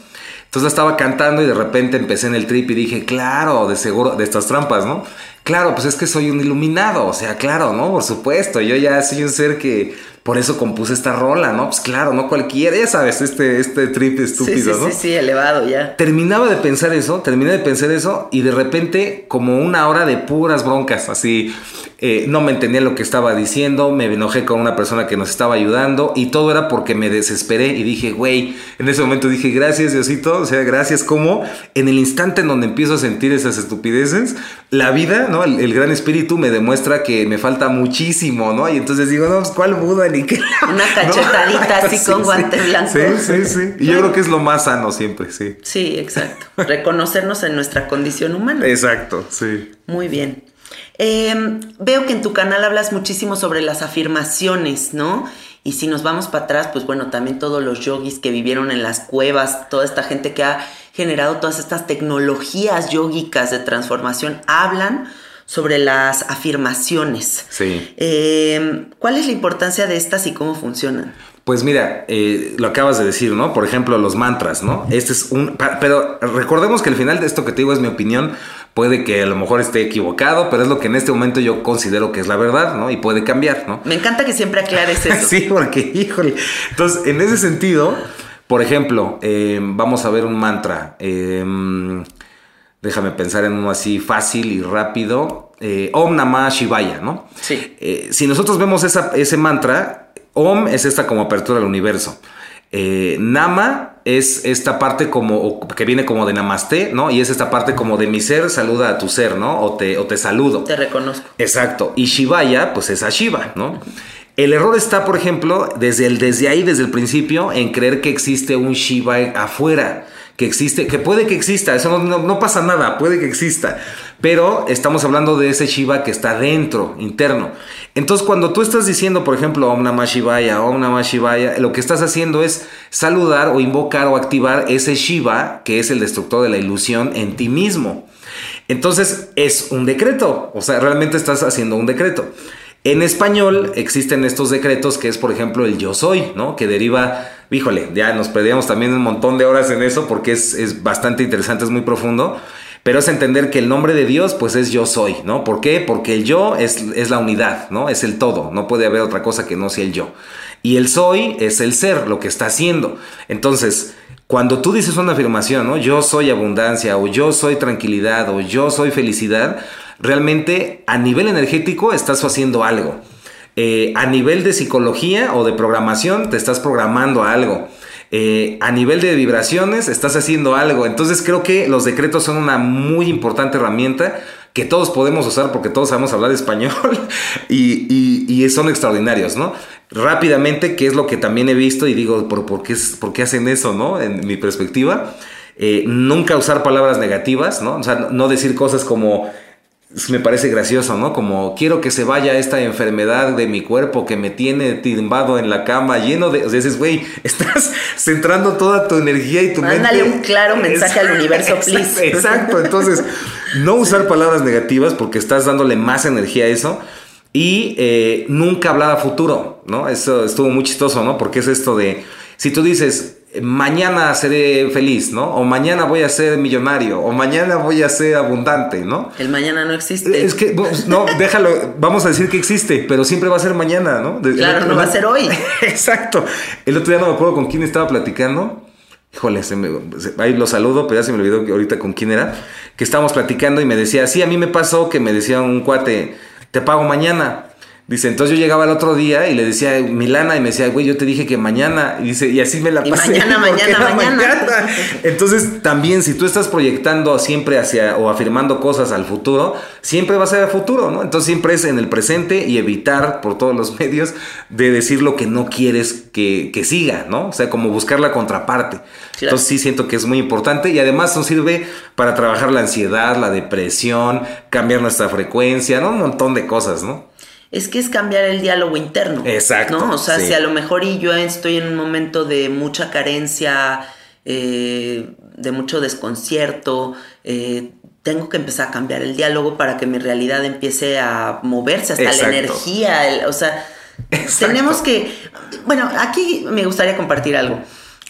Entonces la estaba cantando y de repente empecé en el trip y dije, claro, de seguro, de estas trampas, ¿no? Claro, pues es que soy un iluminado, o sea, claro, ¿no? Por supuesto, yo ya soy un ser que por eso compuse esta rola, ¿no? Pues claro, no cualquiera, ya sabes, este, este trip estúpido, sí, sí, ¿no? Sí, sí, elevado ya. Terminaba de pensar eso, terminé de pensar eso y de repente como una hora de puras broncas, así, eh, no me entendía lo que estaba diciendo, me enojé con una persona que nos estaba ayudando y todo era porque me desesperé y dije, güey, en ese momento dije, gracias Diosito, o sea, gracias, como en el instante en donde empiezo a sentir esas estupideces, la vida, ¿no? El, el gran espíritu me demuestra que me falta muchísimo, ¿no? Y entonces digo, no, pues cuál Buda ni qué. Una cachetadita ¿no? así Sí, con sí. guante blanco. Sí, sí, sí. Y yo creo que es lo más sano siempre, sí. Sí, exacto. Reconocernos en nuestra condición humana. Exacto, sí. Muy bien. Eh, veo que en tu canal hablas muchísimo sobre las afirmaciones, ¿no? Y si nos vamos para atrás, pues bueno, también todos los yogis que vivieron en las cuevas, toda esta gente que ha generado todas estas tecnologías yógicas de transformación, hablan sobre las afirmaciones. Sí. Eh, ¿Cuál es la importancia de estas y cómo funcionan? Pues mira, eh, lo acabas de decir, ¿no? Por ejemplo, los mantras, ¿no? Este es un... Pero recordemos que al final de esto que te digo es mi opinión. Puede que a lo mejor esté equivocado, pero es lo que en este momento yo considero que es la verdad, ¿no? Y puede cambiar, ¿no? Me encanta que siempre aclares eso. Sí, porque, híjole. Entonces, en ese sentido, por ejemplo, eh, vamos a ver un mantra. Eh, déjame pensar en uno así fácil y rápido. Eh, Om Namah Shivaya, ¿no? Sí. Si nosotros vemos esa- ese mantra, Om es esta como apertura al universo. Eh, Nama es esta parte como que viene como de Namaste, ¿no? Y es esta parte como de mi ser, saluda a tu ser, ¿no? O te, o te saludo. Te reconozco. Exacto. Y Shivaya, pues es a Shiva, ¿no? El error está, por ejemplo, desde, el, desde ahí, desde el principio, en creer que existe un Shiva afuera. Que existe, que puede que exista, eso no, no- pasa nada, puede que exista. Pero estamos hablando de ese Shiva que está dentro, interno. Entonces, cuando tú estás diciendo, por ejemplo, Om Namah Shivaya, Om Namah Shivaya, lo que estás haciendo es saludar o invocar o activar ese Shiva, que es el destructor de la ilusión, en ti mismo. Entonces es un decreto, o sea, realmente estás haciendo un decreto. En español existen estos decretos que es, por ejemplo, el yo soy, ¿no? Que deriva, híjole, ya nos perdíamos también un montón de horas en eso porque es, es bastante interesante, es muy profundo. Pero es entender que el nombre de Dios, pues es yo soy, ¿no? ¿Por qué? Porque el yo es, es la unidad, ¿no? Es el todo, no puede haber otra cosa que no sea el yo. Y el soy es el ser, lo que está haciendo. Entonces, cuando tú dices una afirmación, ¿no? Yo soy abundancia, o yo soy tranquilidad, o yo soy felicidad, realmente a nivel energético estás haciendo algo. Eh, a nivel de psicología o de programación, te estás programando a algo. Eh, a nivel de vibraciones, estás haciendo algo. Entonces creo que los decretos son una muy importante herramienta que todos podemos usar porque todos sabemos hablar español y, y- son extraordinarios, ¿no? Rápidamente, ¿qué es lo que también he visto? Y digo, ¿por, por qué, por qué hacen eso, no? En mi perspectiva, eh, nunca usar palabras negativas, ¿no? O sea, no decir cosas como me parece gracioso, ¿no? Como quiero que se vaya esta enfermedad de mi cuerpo que me tiene timbado en la cama, lleno de. O sea, dices, güey, estás centrando toda tu energía y tu Mándale mente. un claro mensaje al universo, please. Exacto. Entonces, no usar palabras negativas porque estás dándole más energía a eso. Y eh, nunca hablar a futuro, ¿no? Eso estuvo muy chistoso, ¿no? Porque es esto de. Si tú dices, mañana seré feliz, ¿no? O mañana voy a ser millonario, o mañana voy a ser abundante, ¿no? El mañana no existe. Es que, no, déjalo, vamos a decir que existe, pero siempre va a ser mañana, ¿no? De- Claro, no va a ser hoy. Exacto. El otro día no me acuerdo con quién estaba platicando. Híjole, se me- se- ahí lo saludo, pero ya se me olvidó que ahorita con quién era. Que estábamos platicando y me decía, sí, a mí me pasó que me decía un cuate, te pago mañana. Dice, entonces yo llegaba el otro día y le decía, Milana, y me decía, güey, yo te dije que mañana. Y dice, y así me la Y pasé. mañana, porque mañana, era mañana. Entonces, también, si tú estás proyectando siempre hacia o afirmando cosas al futuro, siempre va a ser al futuro, ¿no? Entonces, siempre es en el presente y evitar por todos los medios de decir lo que no quieres que, que siga, ¿no? O sea, como buscar la contraparte. Claro. Entonces, sí siento que es muy importante y además nos sirve para trabajar la ansiedad, la depresión, cambiar nuestra frecuencia, ¿no? Un montón de cosas, ¿no? Es que es cambiar el diálogo interno. Exacto, ¿no? O sea, sí. si a lo mejor y yo estoy en un momento de mucha carencia, eh, de mucho desconcierto, eh, tengo que empezar a cambiar el diálogo para que mi realidad empiece a moverse, hasta Exacto. la energía. el- o sea, Exacto. tenemos que. Bueno, aquí me gustaría compartir algo.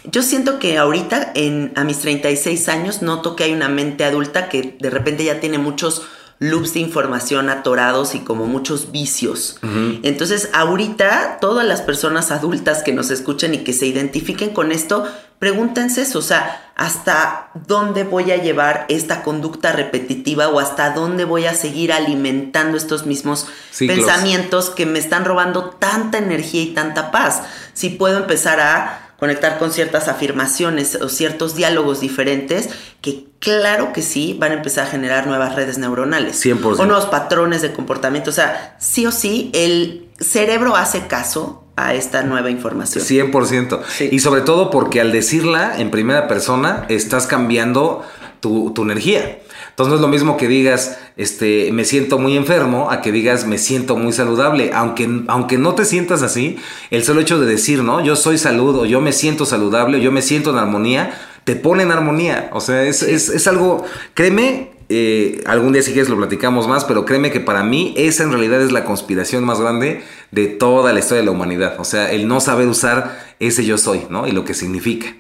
Yo siento que ahorita, en, a mis 36 años, noto que hay una mente adulta que de repente ya tiene muchos loops de información atorados y como muchos vicios. Entonces, ahorita, todas las personas adultas que nos escuchen y que se identifiquen con esto, pregúntense eso, o sea, ¿hasta dónde voy a llevar esta conducta repetitiva o hasta dónde voy a seguir alimentando estos mismos Ciclos. pensamientos que me están robando tanta energía y tanta paz? Si puedo empezar a conectar con ciertas afirmaciones o ciertos diálogos diferentes que claro que sí van a empezar a generar nuevas redes neuronales 100%. o nuevos patrones de comportamiento. O sea, sí o sí, el cerebro hace caso a esta nueva información. 100%. Sí. Y sobre todo porque al decirla en primera persona, estás cambiando tu, tu energía. Entonces no es lo mismo que digas, este, me siento muy enfermo, a que digas, me siento muy saludable. Aunque, aunque no te sientas así, el solo hecho de decir, ¿no? Yo soy salud, o yo me siento saludable, o yo me siento en armonía, te pone en armonía. O sea, es, es, es algo, créeme, eh, algún día si quieres lo platicamos más, pero créeme que para mí esa en realidad es la conspiración más grande de toda la historia de la humanidad. O sea, el no saber usar ese yo soy, ¿no? Y lo que significa.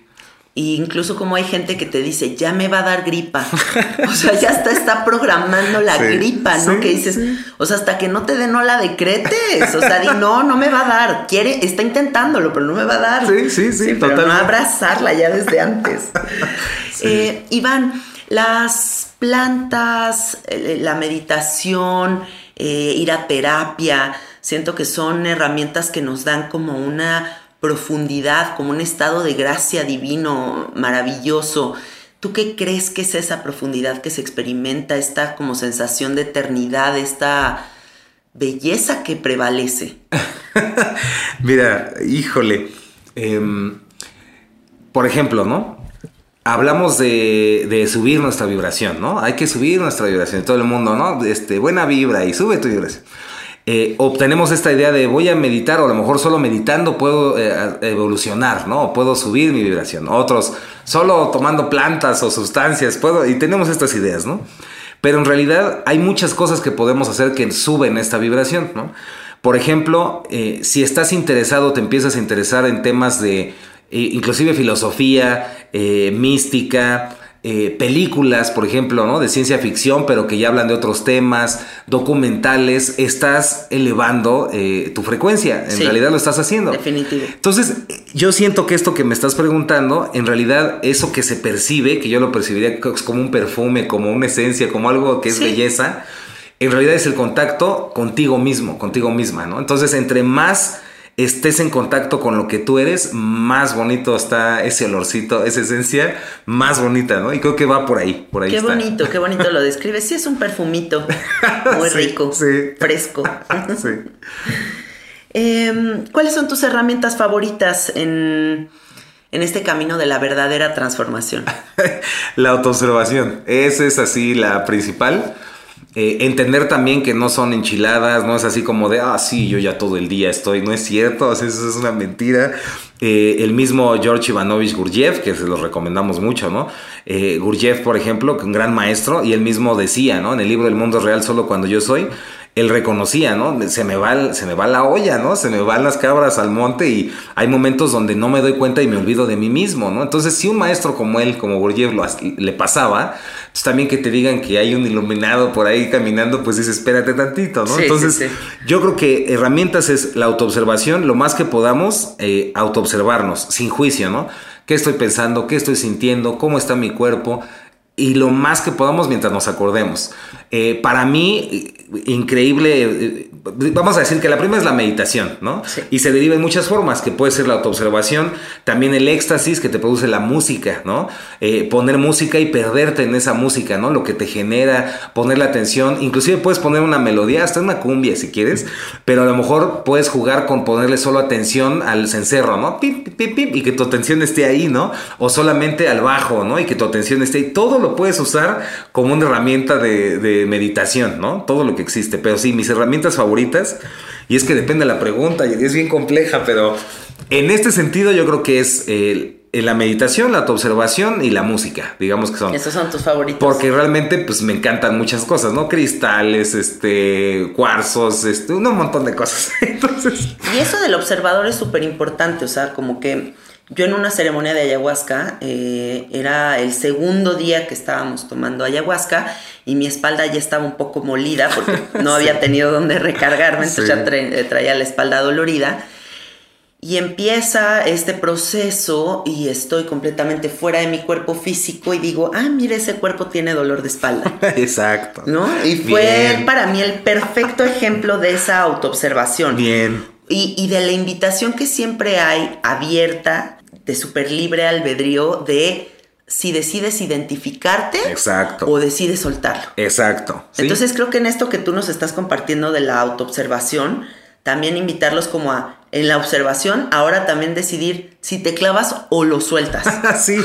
Y incluso como hay gente que te dice, ya me va a dar gripa. O sea, ya está, está programando la Sí, gripa, ¿no? sí, que dices, o sea, hasta que no te dé, no la decretes. O sea, di, no, no me va a dar. Quiere, está intentándolo, pero no me va a dar. Sí, sí, sí, pero no abrazarla ya desde antes. Eh, Iván, las plantas, la meditación, eh, ir a terapia, siento que son herramientas que nos dan como una profundidad, como un estado de gracia divino maravilloso. ¿Tú qué crees que es esa profundidad que se experimenta, esta como sensación de eternidad, esta belleza que prevalece? Mira, híjole. em, por ejemplo, ¿no? Hablamos de, de subir nuestra vibración, ¿no? Hay que subir nuestra vibración. Todo el mundo, ¿no? Este, buena vibra y sube tu vibración. Eh, obtenemos esta idea de voy a meditar o a lo mejor solo meditando puedo eh, evolucionar, ¿no? Puedo subir mi vibración. Otros, solo tomando plantas o sustancias, puedo, y tenemos estas ideas, ¿no? Pero en realidad hay muchas cosas que podemos hacer que suben esta vibración, ¿no? Por ejemplo, eh, si estás interesado, te empiezas a interesar en temas de inclusive filosofía, mística, eh, películas, por ejemplo, ¿no? De ciencia ficción, pero que ya hablan de otros temas, documentales, estás elevando eh, tu frecuencia. En Sí, realidad lo estás haciendo. definitivo. Entonces, yo siento que esto que me estás preguntando, en realidad, eso que se percibe, que yo lo percibiría co- como un perfume, como una esencia, como algo que es Sí. belleza, en realidad es el contacto contigo mismo, contigo misma, ¿no? Entonces, entre más estés en contacto con lo que tú eres, más bonito está ese olorcito, esa esencia, más bonita, ¿no? Y creo que va por ahí, por ahí Qué está. bonito, qué bonito lo describes. Sí, es un perfumito muy Sí, rico, sí. fresco. Sí. Em, ¿Cuáles son tus herramientas favoritas en, en este camino de la verdadera transformación? la autoobservación, esa es así la principal. Eh, entender también que no son enchiladas, no es así como de, ah, sí, yo ya todo el día estoy, no es cierto, eso es una mentira. Eh, el mismo George Ivanovich Gurdjieff, que se los recomendamos mucho, ¿no? Eh, por ejemplo, un gran maestro, y él mismo decía, ¿no? En el libro El mundo real solo cuando yo soy, él reconocía, ¿no? Se me, va, se me va la olla, ¿no? Se me van las cabras al monte y hay momentos donde no me doy cuenta y me olvido de mí mismo, ¿no? Entonces, si un maestro como él, como Gurdjieff, lo, le pasaba, pues también que te digan que hay un iluminado por ahí caminando, pues dices, espérate tantito, ¿no? Sí, Entonces, sí, sí. yo creo que herramientas es la autoobservación, lo más que podamos eh, autoobservarnos, sin juicio, ¿no? ¿Qué estoy pensando? ¿Qué estoy sintiendo? ¿Cómo está mi cuerpo? y lo más que podamos mientras nos acordemos. Eh, para mí, increíble, eh, vamos a decir que la primera es la meditación, ¿no? Y se deriva en muchas formas, que puede ser la autoobservación, también el éxtasis que te produce la música, ¿no? Eh, poner música y perderte en esa música, ¿no? Lo que te genera, poner la atención, inclusive puedes poner una melodía, hasta una cumbia si quieres, pero a lo mejor puedes jugar con ponerle solo atención al cencerro, ¿no? Pip, pip, pip, y que tu atención esté ahí, ¿no? O solamente al bajo, ¿no? Y que tu atención esté ahí. Todo lo puedes usar como una herramienta de, meditación, ¿no? Todo lo que existe. Pero sí, mis herramientas favoritas, y es que depende de la pregunta, y es bien compleja, pero en este sentido yo creo que es... la meditación, la autoobservación y la música, digamos que son. Esos son tus favoritos. Porque realmente, pues me encantan muchas cosas, ¿no? Cristales, este, cuarzos, este, un montón de cosas. Entonces. Y eso del observador es súper importante, o sea, como que yo en una ceremonia de ayahuasca, eh, era el segundo día que estábamos tomando ayahuasca y mi espalda ya estaba un poco molida porque no había tenido donde recargarme, entonces ya eh, traía la espalda dolorida. Y empieza este proceso y estoy completamente fuera de mi cuerpo físico y digo, ah, mira, ese cuerpo tiene dolor de espalda. Exacto. ¿No? Y fue para mí el perfecto ejemplo de esa autoobservación. Bien. Y, y de la invitación que siempre hay abierta de súper libre albedrío de si decides identificarte Exacto. o decides soltarlo. Exacto. Entonces creo que en esto que tú nos estás compartiendo de la autoobservación, también invitarlos como a, en la observación, ahora también decidir si te clavas o lo sueltas. sí,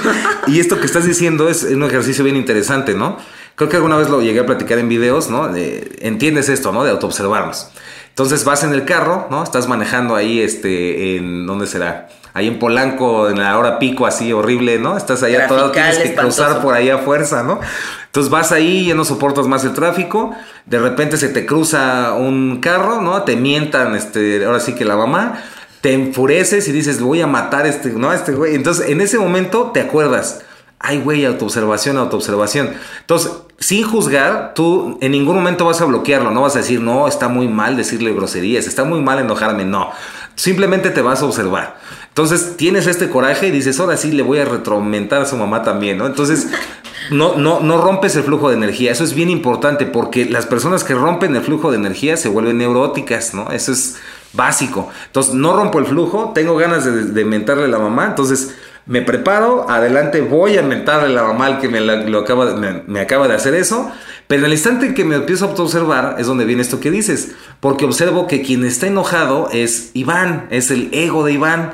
y esto que estás diciendo es un ejercicio bien interesante, ¿no? Creo que alguna vez lo llegué a platicar en videos, ¿no? entiendes esto, ¿no? De autoobservarnos. Entonces vas en el carro, ¿no? Estás manejando ahí, este, en, ¿dónde será? Ahí en Polanco en la hora pico así horrible, ¿no? Estás allá todo, tienes que cruzar por ahí a fuerza, ¿no? Entonces vas ahí, ya no soportas más el tráfico, de repente se te cruza un carro, ¿no? Te mientan, este, ahora sí que la mamá, te enfureces y dices, voy a matar a este, ¿no? A este güey. Entonces en ese momento te acuerdas, ay güey, autoobservación, autoobservación. Entonces, sin juzgar, tú en ningún momento vas a bloquearlo, no vas a decir, no, está muy mal decirle groserías, está muy mal enojarme, no. Simplemente te vas a observar. Entonces tienes este coraje y dices, ahora sí le voy a retromentar a su mamá también, ¿no? Entonces no, no, no rompes el flujo de energía. Eso es bien importante porque las personas que rompen el flujo de energía se vuelven neuróticas, ¿no? Eso es básico. Entonces no rompo el flujo, tengo ganas de, mentarle a la mamá, entonces me preparo, adelante voy a mentarle a la mamá al que me, lo acaba, me, acaba de hacer eso. Pero en el instante en que me empiezo a observar es donde viene esto que dices, porque observo que quien está enojado es Iván, es el ego de Iván.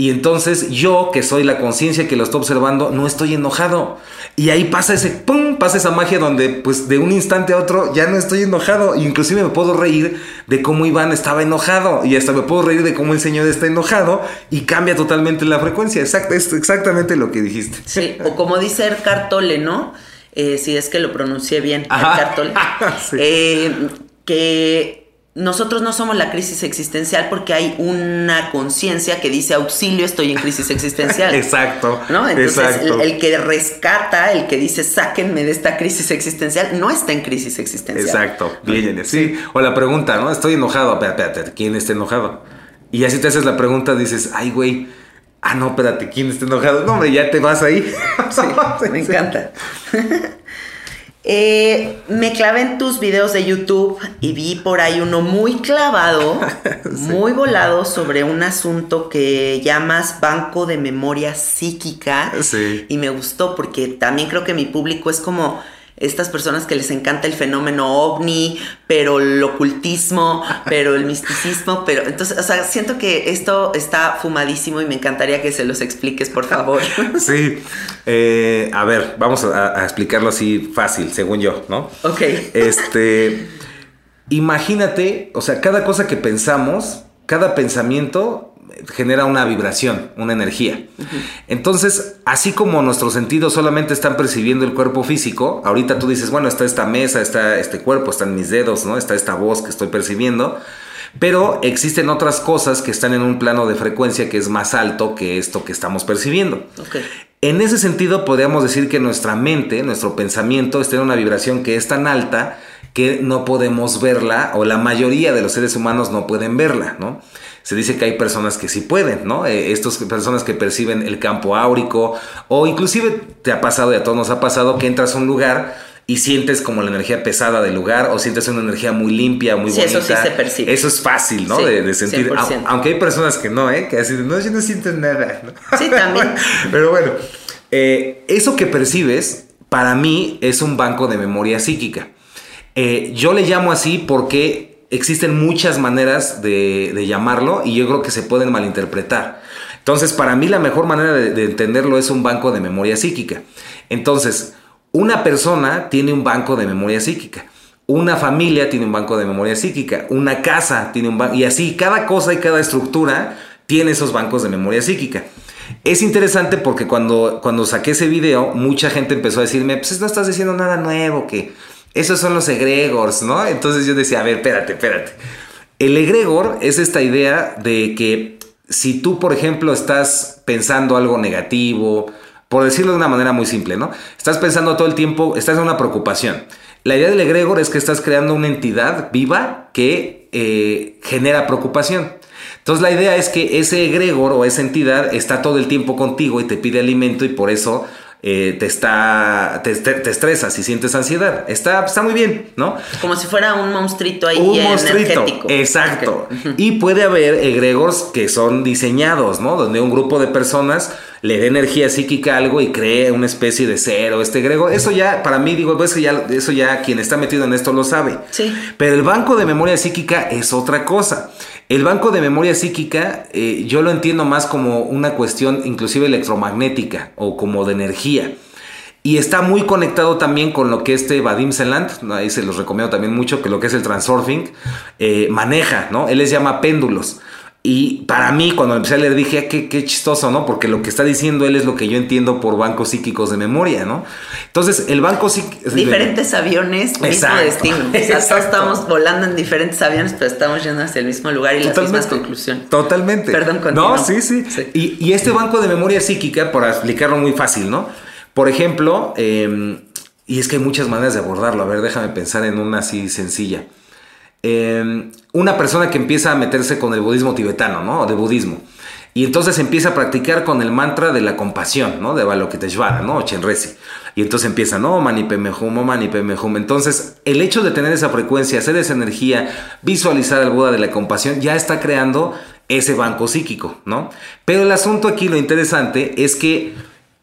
Y entonces yo, que soy la conciencia que lo está observando, no estoy enojado. Y ahí pasa ese, ¡pum! Pasa esa magia donde pues de un instante a otro ya no estoy enojado. Inclusive me puedo reír de cómo Iván estaba enojado. Y hasta me puedo reír de cómo el Señor está enojado. Y cambia totalmente la frecuencia. Exacto, es exactamente lo que dijiste. Sí, o como dice Ercar Tolle, ¿no? Eh, si es que lo pronuncié bien, Ercar Tolle. Eh, que nosotros no somos la crisis existencial porque hay una conciencia que dice auxilio, estoy en crisis existencial. Exacto. ¿No? Entonces, El, que rescata, el que dice sáquenme de esta crisis existencial, no está en crisis existencial. Exacto. Bien, sí. O la pregunta, ¿no? Estoy enojado. Espérate, espérate, ¿quién está enojado? Y así te haces la pregunta, dices, ay, güey. Ah, no, espérate, ¿quién está enojado? No, hombre, ya te vas ahí. Sí, me encanta. Eh, me clavé en tus videos de YouTube y vi por ahí uno muy clavado, muy volado sobre un asunto que llamas banco de memoria psíquica. Y me gustó porque también creo que mi público es como estas personas que les encanta el fenómeno ovni, pero el ocultismo, pero el misticismo, pero entonces, o sea, siento que esto está fumadísimo y me encantaría que se los expliques, por favor. Sí, eh, a ver, vamos a, explicarlo así fácil, según yo, ¿no? Ok. Este, imagínate, o sea, cada cosa que pensamos, cada pensamiento genera una vibración, una energía. Entonces, así como nuestros sentidos solamente están percibiendo el cuerpo físico, ahorita tú dices, bueno, está esta mesa, está este cuerpo, están mis dedos, ¿no? Está esta voz que estoy percibiendo. Pero existen otras cosas que están en un plano de frecuencia que es más alto que esto que estamos percibiendo. En ese sentido, podríamos decir que nuestra mente, nuestro pensamiento, está en una vibración que es tan alta que no podemos verla, o la mayoría de los seres humanos no pueden verla, ¿no? Se dice que hay personas que sí pueden, ¿no? Eh, estas personas que perciben el campo áurico o inclusive te ha pasado y a todos nos ha pasado que entras a un lugar y sientes como la energía pesada del lugar o sientes una energía muy limpia, muy sí, bonita. Eso sí se percibe. Eso es fácil, ¿no? Sí, de, de, sentir. 100%. Aunque hay personas que no, ¿eh? Que así de, no, yo no siento nada. ¿no? Sí, también. Pero bueno, eh, eso que percibes, para mí, es un banco de memoria psíquica. Eh, yo le llamo así porque existen muchas maneras de, de, llamarlo y yo creo que se pueden malinterpretar. Entonces, para mí la mejor manera de, de entenderlo es un banco de memoria psíquica. Entonces, una persona tiene un banco de memoria psíquica. Una familia tiene un banco de memoria psíquica. Una casa tiene un banco. Y así, cada cosa y cada estructura tiene esos bancos de memoria psíquica. Es interesante porque cuando, cuando saqué ese video, mucha gente empezó a decirme, pues no estás diciendo nada nuevo, que esos son los egregores, ¿no? Entonces yo decía, a ver, espérate, espérate. El egregor es esta idea de que si tú, por ejemplo, estás pensando algo negativo, por decirlo de una manera muy simple, ¿no? Estás pensando todo el tiempo, estás en una preocupación. La idea del egregor es que estás creando una entidad viva que eh, genera preocupación. Entonces la idea es que ese egregor o esa entidad está todo el tiempo contigo y te pide alimento y por eso eh, te está te, te, estresas y sientes ansiedad. Está, está muy bien, ¿no? Como si fuera un monstruito ahí un monstruito, energético. Exacto. Okay. Y puede haber egregores que son diseñados, ¿no? Donde un grupo de personas le dé energía psíquica a algo y cree una especie de cero, este egregor. Eso ya, para mí, digo, pues que ya, eso ya quien está metido en esto lo sabe. Sí. Pero el banco de memoria psíquica es otra cosa. El banco de memoria psíquica eh, yo lo entiendo más como una cuestión inclusive electromagnética o como de energía. Y está muy conectado también con lo que este Vadim Seland, ahí se los recomiendo también mucho, que lo que es el transurfing, eh, maneja, ¿no? Él les llama péndulos. Y para mí, cuando empecé a leer, dije, qué, qué chistoso, ¿no? Porque lo que está diciendo él es lo que yo entiendo por bancos psíquicos de memoria, ¿no? Entonces, el banco psíquico... Diferentes aviones, mismo Exacto. destino. O sea, todos estamos volando en diferentes aviones, pero estamos yendo hacia el mismo lugar y Totalmente. las mismas conclusiones. Totalmente. Perdón, continúa. No, sí, sí. Sí. Y, y, este banco de memoria psíquica, para explicarlo muy fácil, ¿no? Por ejemplo, eh, y es que hay muchas maneras de abordarlo. A ver, déjame pensar en una así sencilla. Eh, una persona que empieza a meterse con el budismo tibetano, ¿no? De budismo. Y entonces empieza a practicar con el mantra de la compasión, ¿no? De Balokiteshvara, ¿no? O Chenrezi. Y entonces empieza, no, mani pemehum, oh, mani pemehum. Entonces, el hecho de tener esa frecuencia, hacer esa energía, visualizar al Buda de la compasión, ya está creando ese banco psíquico, ¿no? Pero el asunto aquí, lo interesante, es que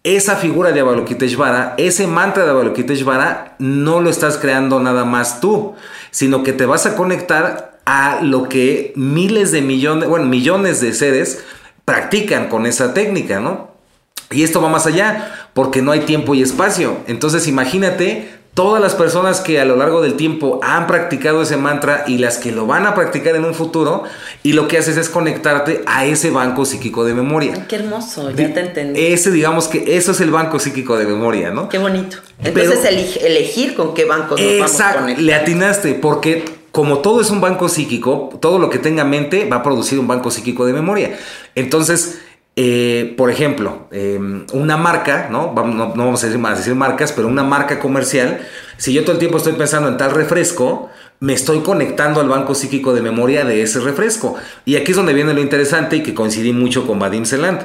esa figura de Avalokiteshvara, ese mantra de Avalokiteshvara, no lo estás creando nada más tú, sino que te vas a conectar a lo que miles de millones, bueno, millones de seres practican con esa técnica, ¿no? Y esto va más allá, porque no hay tiempo y espacio. Entonces imagínate todas las personas que a lo largo del tiempo han practicado ese mantra y las que lo van a practicar en un futuro, y lo que haces es conectarte a ese banco psíquico de memoria. Ay, qué hermoso, ya te entendí. Ese, digamos que eso es el banco psíquico de memoria, ¿no? Qué bonito. Entonces Pero, elegir con qué banco nos exacto, vamos le atinaste, porque como todo es un banco psíquico, todo lo que tenga mente va a producir un banco psíquico de memoria. Entonces, eh, por ejemplo, eh, una marca, ¿no? Vamos, no, no vamos a decir, a decir, marcas, pero una marca comercial, si yo todo el tiempo estoy pensando en tal refresco, me estoy conectando al banco psíquico de memoria de ese refresco. Y aquí es donde viene lo interesante y que coincidí mucho con Vadim Seland.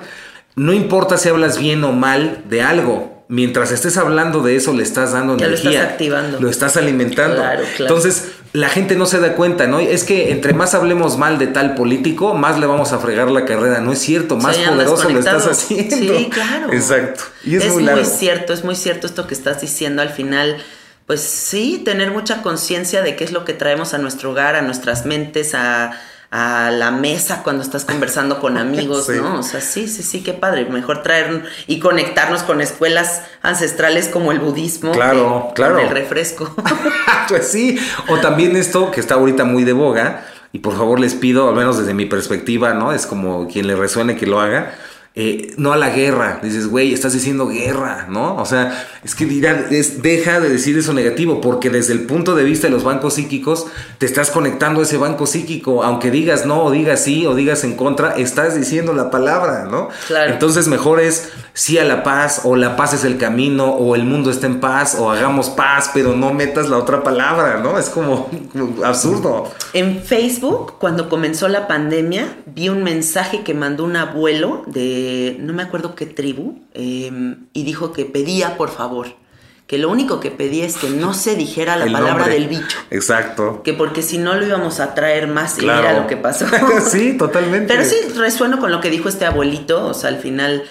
No importa si hablas bien o mal de algo, mientras estés hablando de eso, le estás dando ya energía. Lo estás activando. Lo estás alimentando. Claro, claro. Entonces, la gente no se da cuenta, ¿no? Es que entre más hablemos mal de tal político, más le vamos a fregar la carrera. No es cierto, más sí, poderoso lo estás haciendo. Sí, claro. Exacto. Y es, es muy, muy cierto, es muy cierto esto que estás diciendo al final. Pues sí, tener mucha conciencia de qué es lo que traemos a nuestro hogar, a nuestras mentes, a, a la mesa cuando estás conversando con amigos, sí. ¿no? O sea, sí, sí, sí, qué padre. Mejor traer y conectarnos con escuelas ancestrales como el budismo. Claro, que, claro. Con el refresco. pues sí. O también esto que está ahorita muy de boga. Y por favor les pido, al menos desde mi perspectiva, ¿no? Es como quien le resuene que lo haga. Eh, no a la guerra. Dices, güey, estás diciendo guerra, ¿no? O sea, es que dirá, es, deja de decir eso negativo, porque desde el punto de vista de los bancos psíquicos, te estás conectando a ese banco psíquico. Aunque digas no, o digas sí, o digas en contra, estás diciendo la palabra, ¿no? Claro. Entonces, mejor es sí a la paz, o la paz es el camino, o el mundo está en paz, o hagamos paz, pero no metas la otra palabra, ¿no? Es como, como absurdo. En Facebook, cuando comenzó la pandemia, vi un mensaje que mandó un abuelo de no me acuerdo qué tribu eh, y dijo que pedía por favor que lo único que pedía es que no se dijera la El palabra nombre. del bicho. Exacto. Que porque si no lo íbamos a traer más y Claro. mira lo que pasó. sí, totalmente. Pero sí resueno con lo que dijo este abuelito, o sea, al final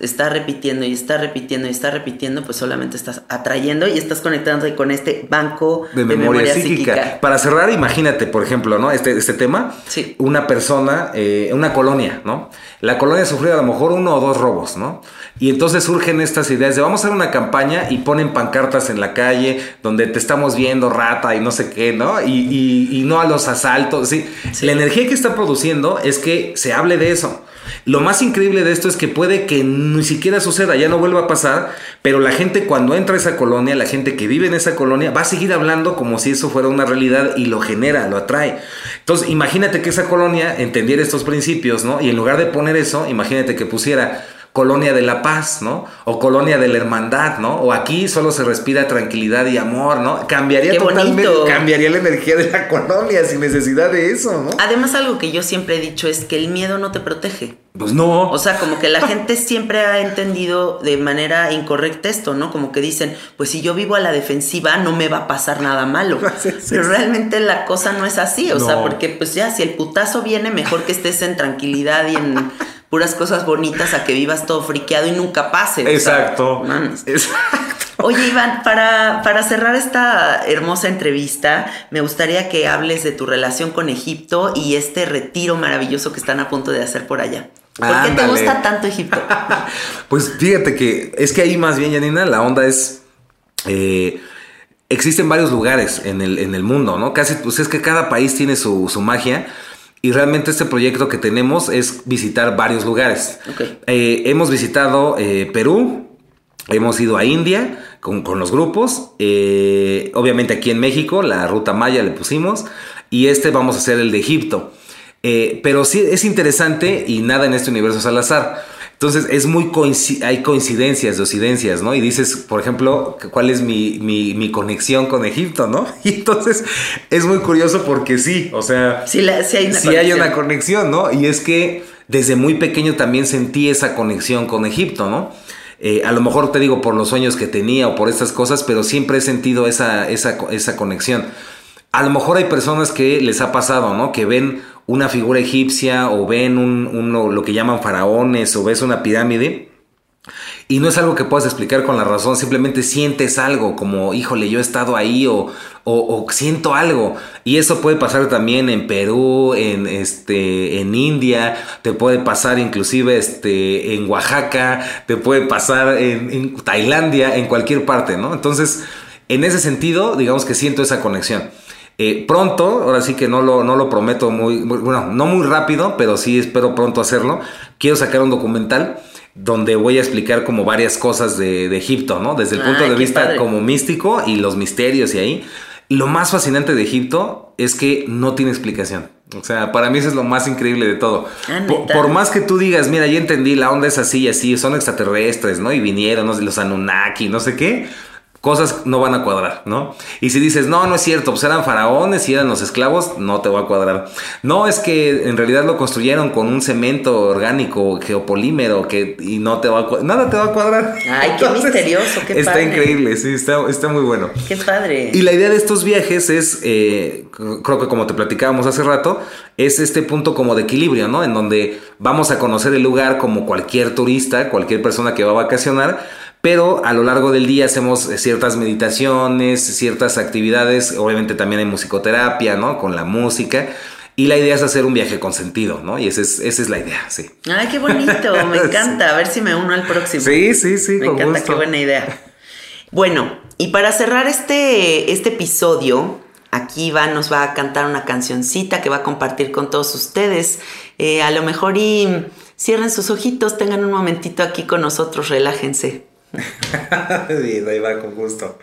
está repitiendo y está repitiendo y está repitiendo, pues solamente estás atrayendo y estás conectándote con este banco de memoria, psíquica. Para cerrar, imagínate, por ejemplo, ¿no? Este, este tema, Sí. una persona, eh, una colonia, ¿no? La colonia sufrió a lo mejor uno o dos robos, ¿no? Y entonces surgen estas ideas de vamos a hacer una campaña y ponen pancartas en la calle donde te estamos viendo rata y no sé qué, ¿no? Y, y- y no a los asaltos, ¿sí? Sí. La energía que está produciendo es que se hable de eso. Lo más increíble de esto es que puede que ni siquiera suceda, ya no vuelva a pasar, pero la gente cuando entra a esa colonia, la gente que vive en esa colonia, va a seguir hablando como si eso fuera una realidad y lo genera, lo atrae. Entonces, imagínate que esa colonia entendiera estos principios, ¿no? Y en lugar de poner eso, imagínate que pusiera colonia de la paz, ¿no? O colonia de la hermandad, ¿no? O aquí solo se respira tranquilidad y amor, ¿no? Cambiaría Qué totalmente, bonito. cambiaría la energía de la colonia sin necesidad de eso, ¿no? Además, algo que yo siempre he dicho es que el miedo no te protege. Pues no. O sea, como que la gente siempre ha entendido de manera incorrecta esto, ¿no? Como que dicen, pues si yo vivo a la defensiva no me va a pasar nada malo. Pero realmente la cosa no es así, o sea, porque pues ya si el putazo viene, mejor que estés en tranquilidad y en puras cosas bonitas a que vivas todo friqueado y nunca pase. o sea, Exacto. mames. Exacto. Oye, Iván, para, para cerrar esta hermosa entrevista, me gustaría que hables de tu relación con Egipto y este retiro maravilloso que están a punto de hacer por allá. ¿Por qué te gusta tanto Egipto? Pues fíjate que es que ahí más bien, Janina, la onda es. eh, existen varios lugares en el, en el mundo, ¿no? Casi, pues es que cada país tiene su, su magia. Y realmente este proyecto que tenemos es visitar varios lugares. Eh, hemos visitado eh, Perú, hemos ido a India con, con los grupos, eh, obviamente aquí en México, la ruta Maya le pusimos, y este vamos a hacer el de Egipto. Pero sí es interesante y nada en este universo es al azar. Entonces es muy coinci- hay coincidencias, dosidencias, ¿no? Y dices, por ejemplo, cuál es mi, mi- mi conexión con Egipto, ¿no? Y entonces es muy curioso porque sí, o sea, Sí, la- sí hay una sí hay conexión. una conexión, ¿no? Y es que desde muy pequeño también sentí esa conexión con Egipto, ¿no? Eh, a lo mejor te digo por los sueños que tenía o por estas cosas, pero siempre he sentido esa, esa, esa conexión. A lo mejor hay personas que les ha pasado, ¿no? Que ven una figura egipcia o ven un, un- lo que llaman faraones o ves una pirámide y no es algo que puedas explicar con la razón, simplemente sientes algo, como, híjole, yo he estado ahí o, o- siento algo. Y eso puede pasar también en Perú, en, este, en India, te puede pasar inclusive este, en Oaxaca, te puede pasar en Tailandia, en cualquier parte, ¿no? Entonces, en ese sentido, digamos que siento esa conexión. Eh, pronto, ahora sí que no lo, no lo prometo muy, muy- bueno, no muy rápido, pero sí espero pronto hacerlo. Quiero sacar un documental donde voy a explicar como varias cosas de, de Egipto, ¿no? Desde el punto Ay, de vista padre. como místico y los misterios y ahí. Lo más fascinante de Egipto es que no tiene explicación. O sea, para mí eso es lo más increíble de todo. Ah, por más que tú digas, mira, ya entendí, la onda es así y así, son extraterrestres, ¿no? Y vinieron, ¿no? los Anunnaki, no sé qué. Cosas no van a cuadrar, ¿no? Y si dices, no, no es cierto, pues eran faraones y eran los esclavos, no te va a cuadrar. No, es que en realidad lo construyeron con un cemento orgánico, geopolímero, que, y no te va a cuadrar. Nada te va a cuadrar. Ay, qué misterioso, qué Está padre. increíble, sí, está, está muy bueno. Qué padre. Y la idea de estos viajes es, eh, creo que como te platicábamos hace rato, es este punto como de equilibrio, ¿no? En donde vamos a conocer el lugar como cualquier turista, cualquier persona que va a vacacionar, pero a lo largo del día hacemos eh, ciertas meditaciones, ciertas actividades, obviamente también hay musicoterapia, ¿no? Con la música. Y la idea es hacer un viaje con sentido, ¿no? Y esa es, esa es la idea, sí. Ay, qué bonito, me encanta. A ver si me uno al próximo. Sí, sí, sí, Me con encanta, gusto. qué buena idea. Bueno, y para cerrar este, este episodio, aquí Iván nos va a cantar una cancioncita que va a compartir con todos ustedes. Eh, a lo mejor y cierren sus ojitos, tengan un momentito aquí con nosotros, relájense. Ahí va con gusto.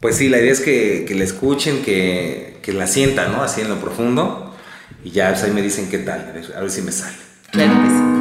Pues sí, la idea es que, que la escuchen, que, que la sientan, ¿no? Así en lo profundo. Y ya pues, ahí me dicen qué tal, a ver, a ver si me sale. Claro que sí.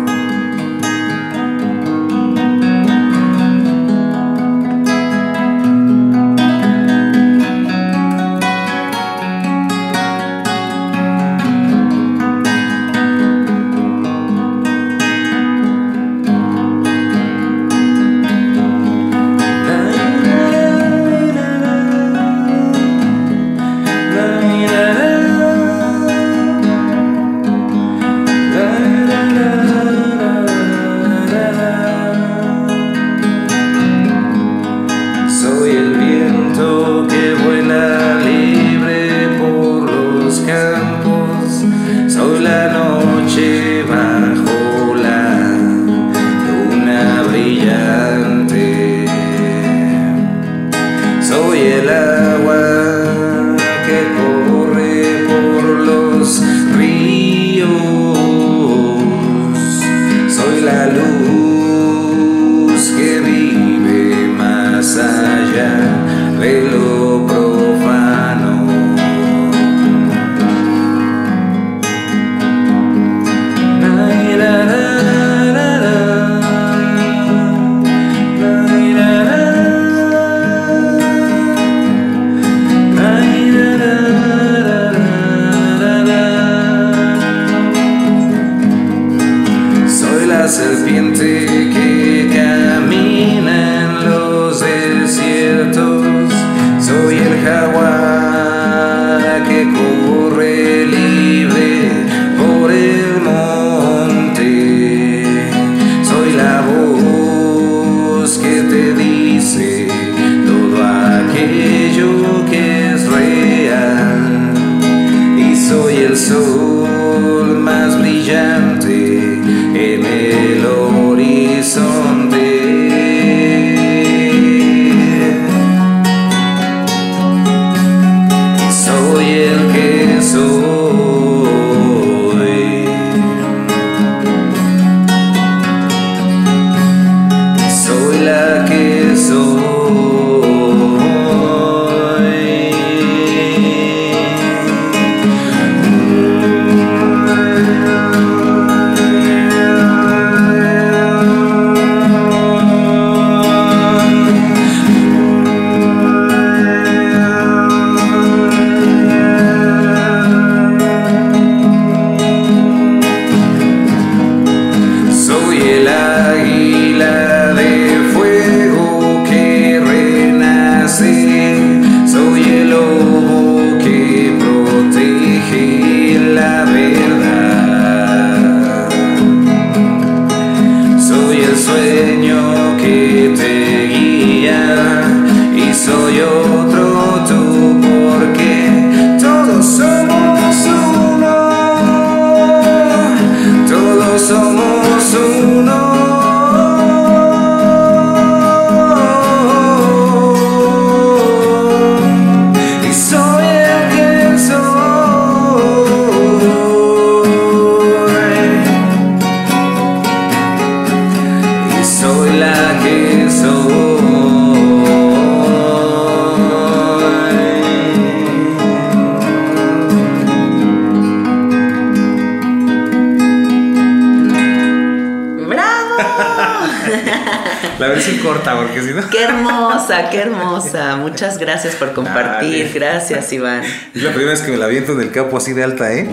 Muchas gracias por compartir. Dale. Gracias, Iván. Es la primera vez que me la aviento en el campo así de alta, ¿eh?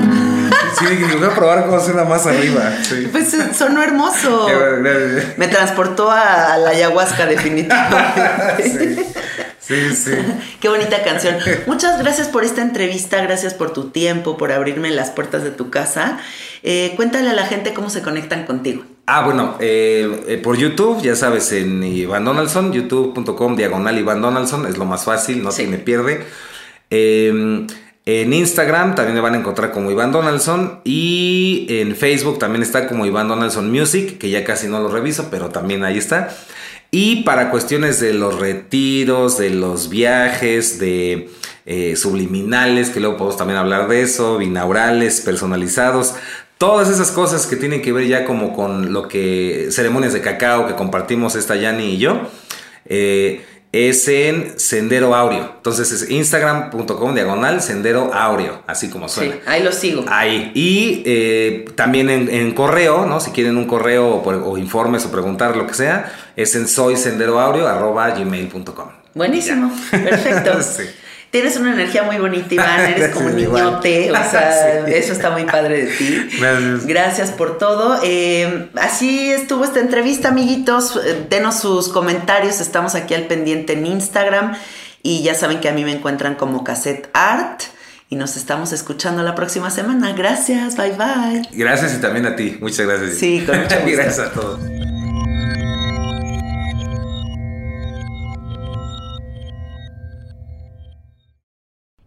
Sí, voy a probar cómo suena más arriba. Sí. Pues eh, sonó hermoso. Me transportó a, a la ayahuasca definitivamente. Sí, sí, sí. Qué bonita canción. Muchas gracias por esta entrevista, gracias por tu tiempo, por abrirme las puertas de tu casa. Eh, cuéntale a la gente cómo se conectan contigo. Ah, bueno, eh, eh, por YouTube, ya sabes, en Iván Donaldson, youtube.com diagonal Iván Donaldson, es lo más fácil, no Sí. se me pierde. Eh, en Instagram también me van a encontrar como Iván Donaldson y en Facebook también está como Iván Donaldson Music, que ya casi no lo reviso, pero también ahí está. Y para cuestiones de los retiros, de los viajes, de eh, subliminales, que luego podemos también hablar de eso, binaurales, personalizados, todas esas cosas que tienen que ver ya como con lo que ceremonias de cacao que compartimos esta Yani y yo. eh, es en Sendero Aureo. Entonces es instagram.com diagonal Sendero Aureo, así como suena. Sí, ahí lo sigo. Ahí. Y eh, también en, en correo, ¿no? Si quieren un correo o, por- o informes o preguntar lo que sea, es en soysenderoaureo.gmail.com. Buenísimo, perfecto. Sí. Tienes una energía muy bonita, Iván, eres como un niñote, o sea, Sí. eso está muy padre de ti. Gracias. Gracias por todo. Eh, así estuvo esta entrevista, amiguitos. Eh, Denos sus comentarios, estamos aquí al pendiente en Instagram y ya saben que a mí me encuentran como Cassette Art y nos estamos escuchando la próxima semana. Gracias, bye bye. Gracias y también a ti. Muchas gracias. Sí, con mucho gusto. gracias a todos.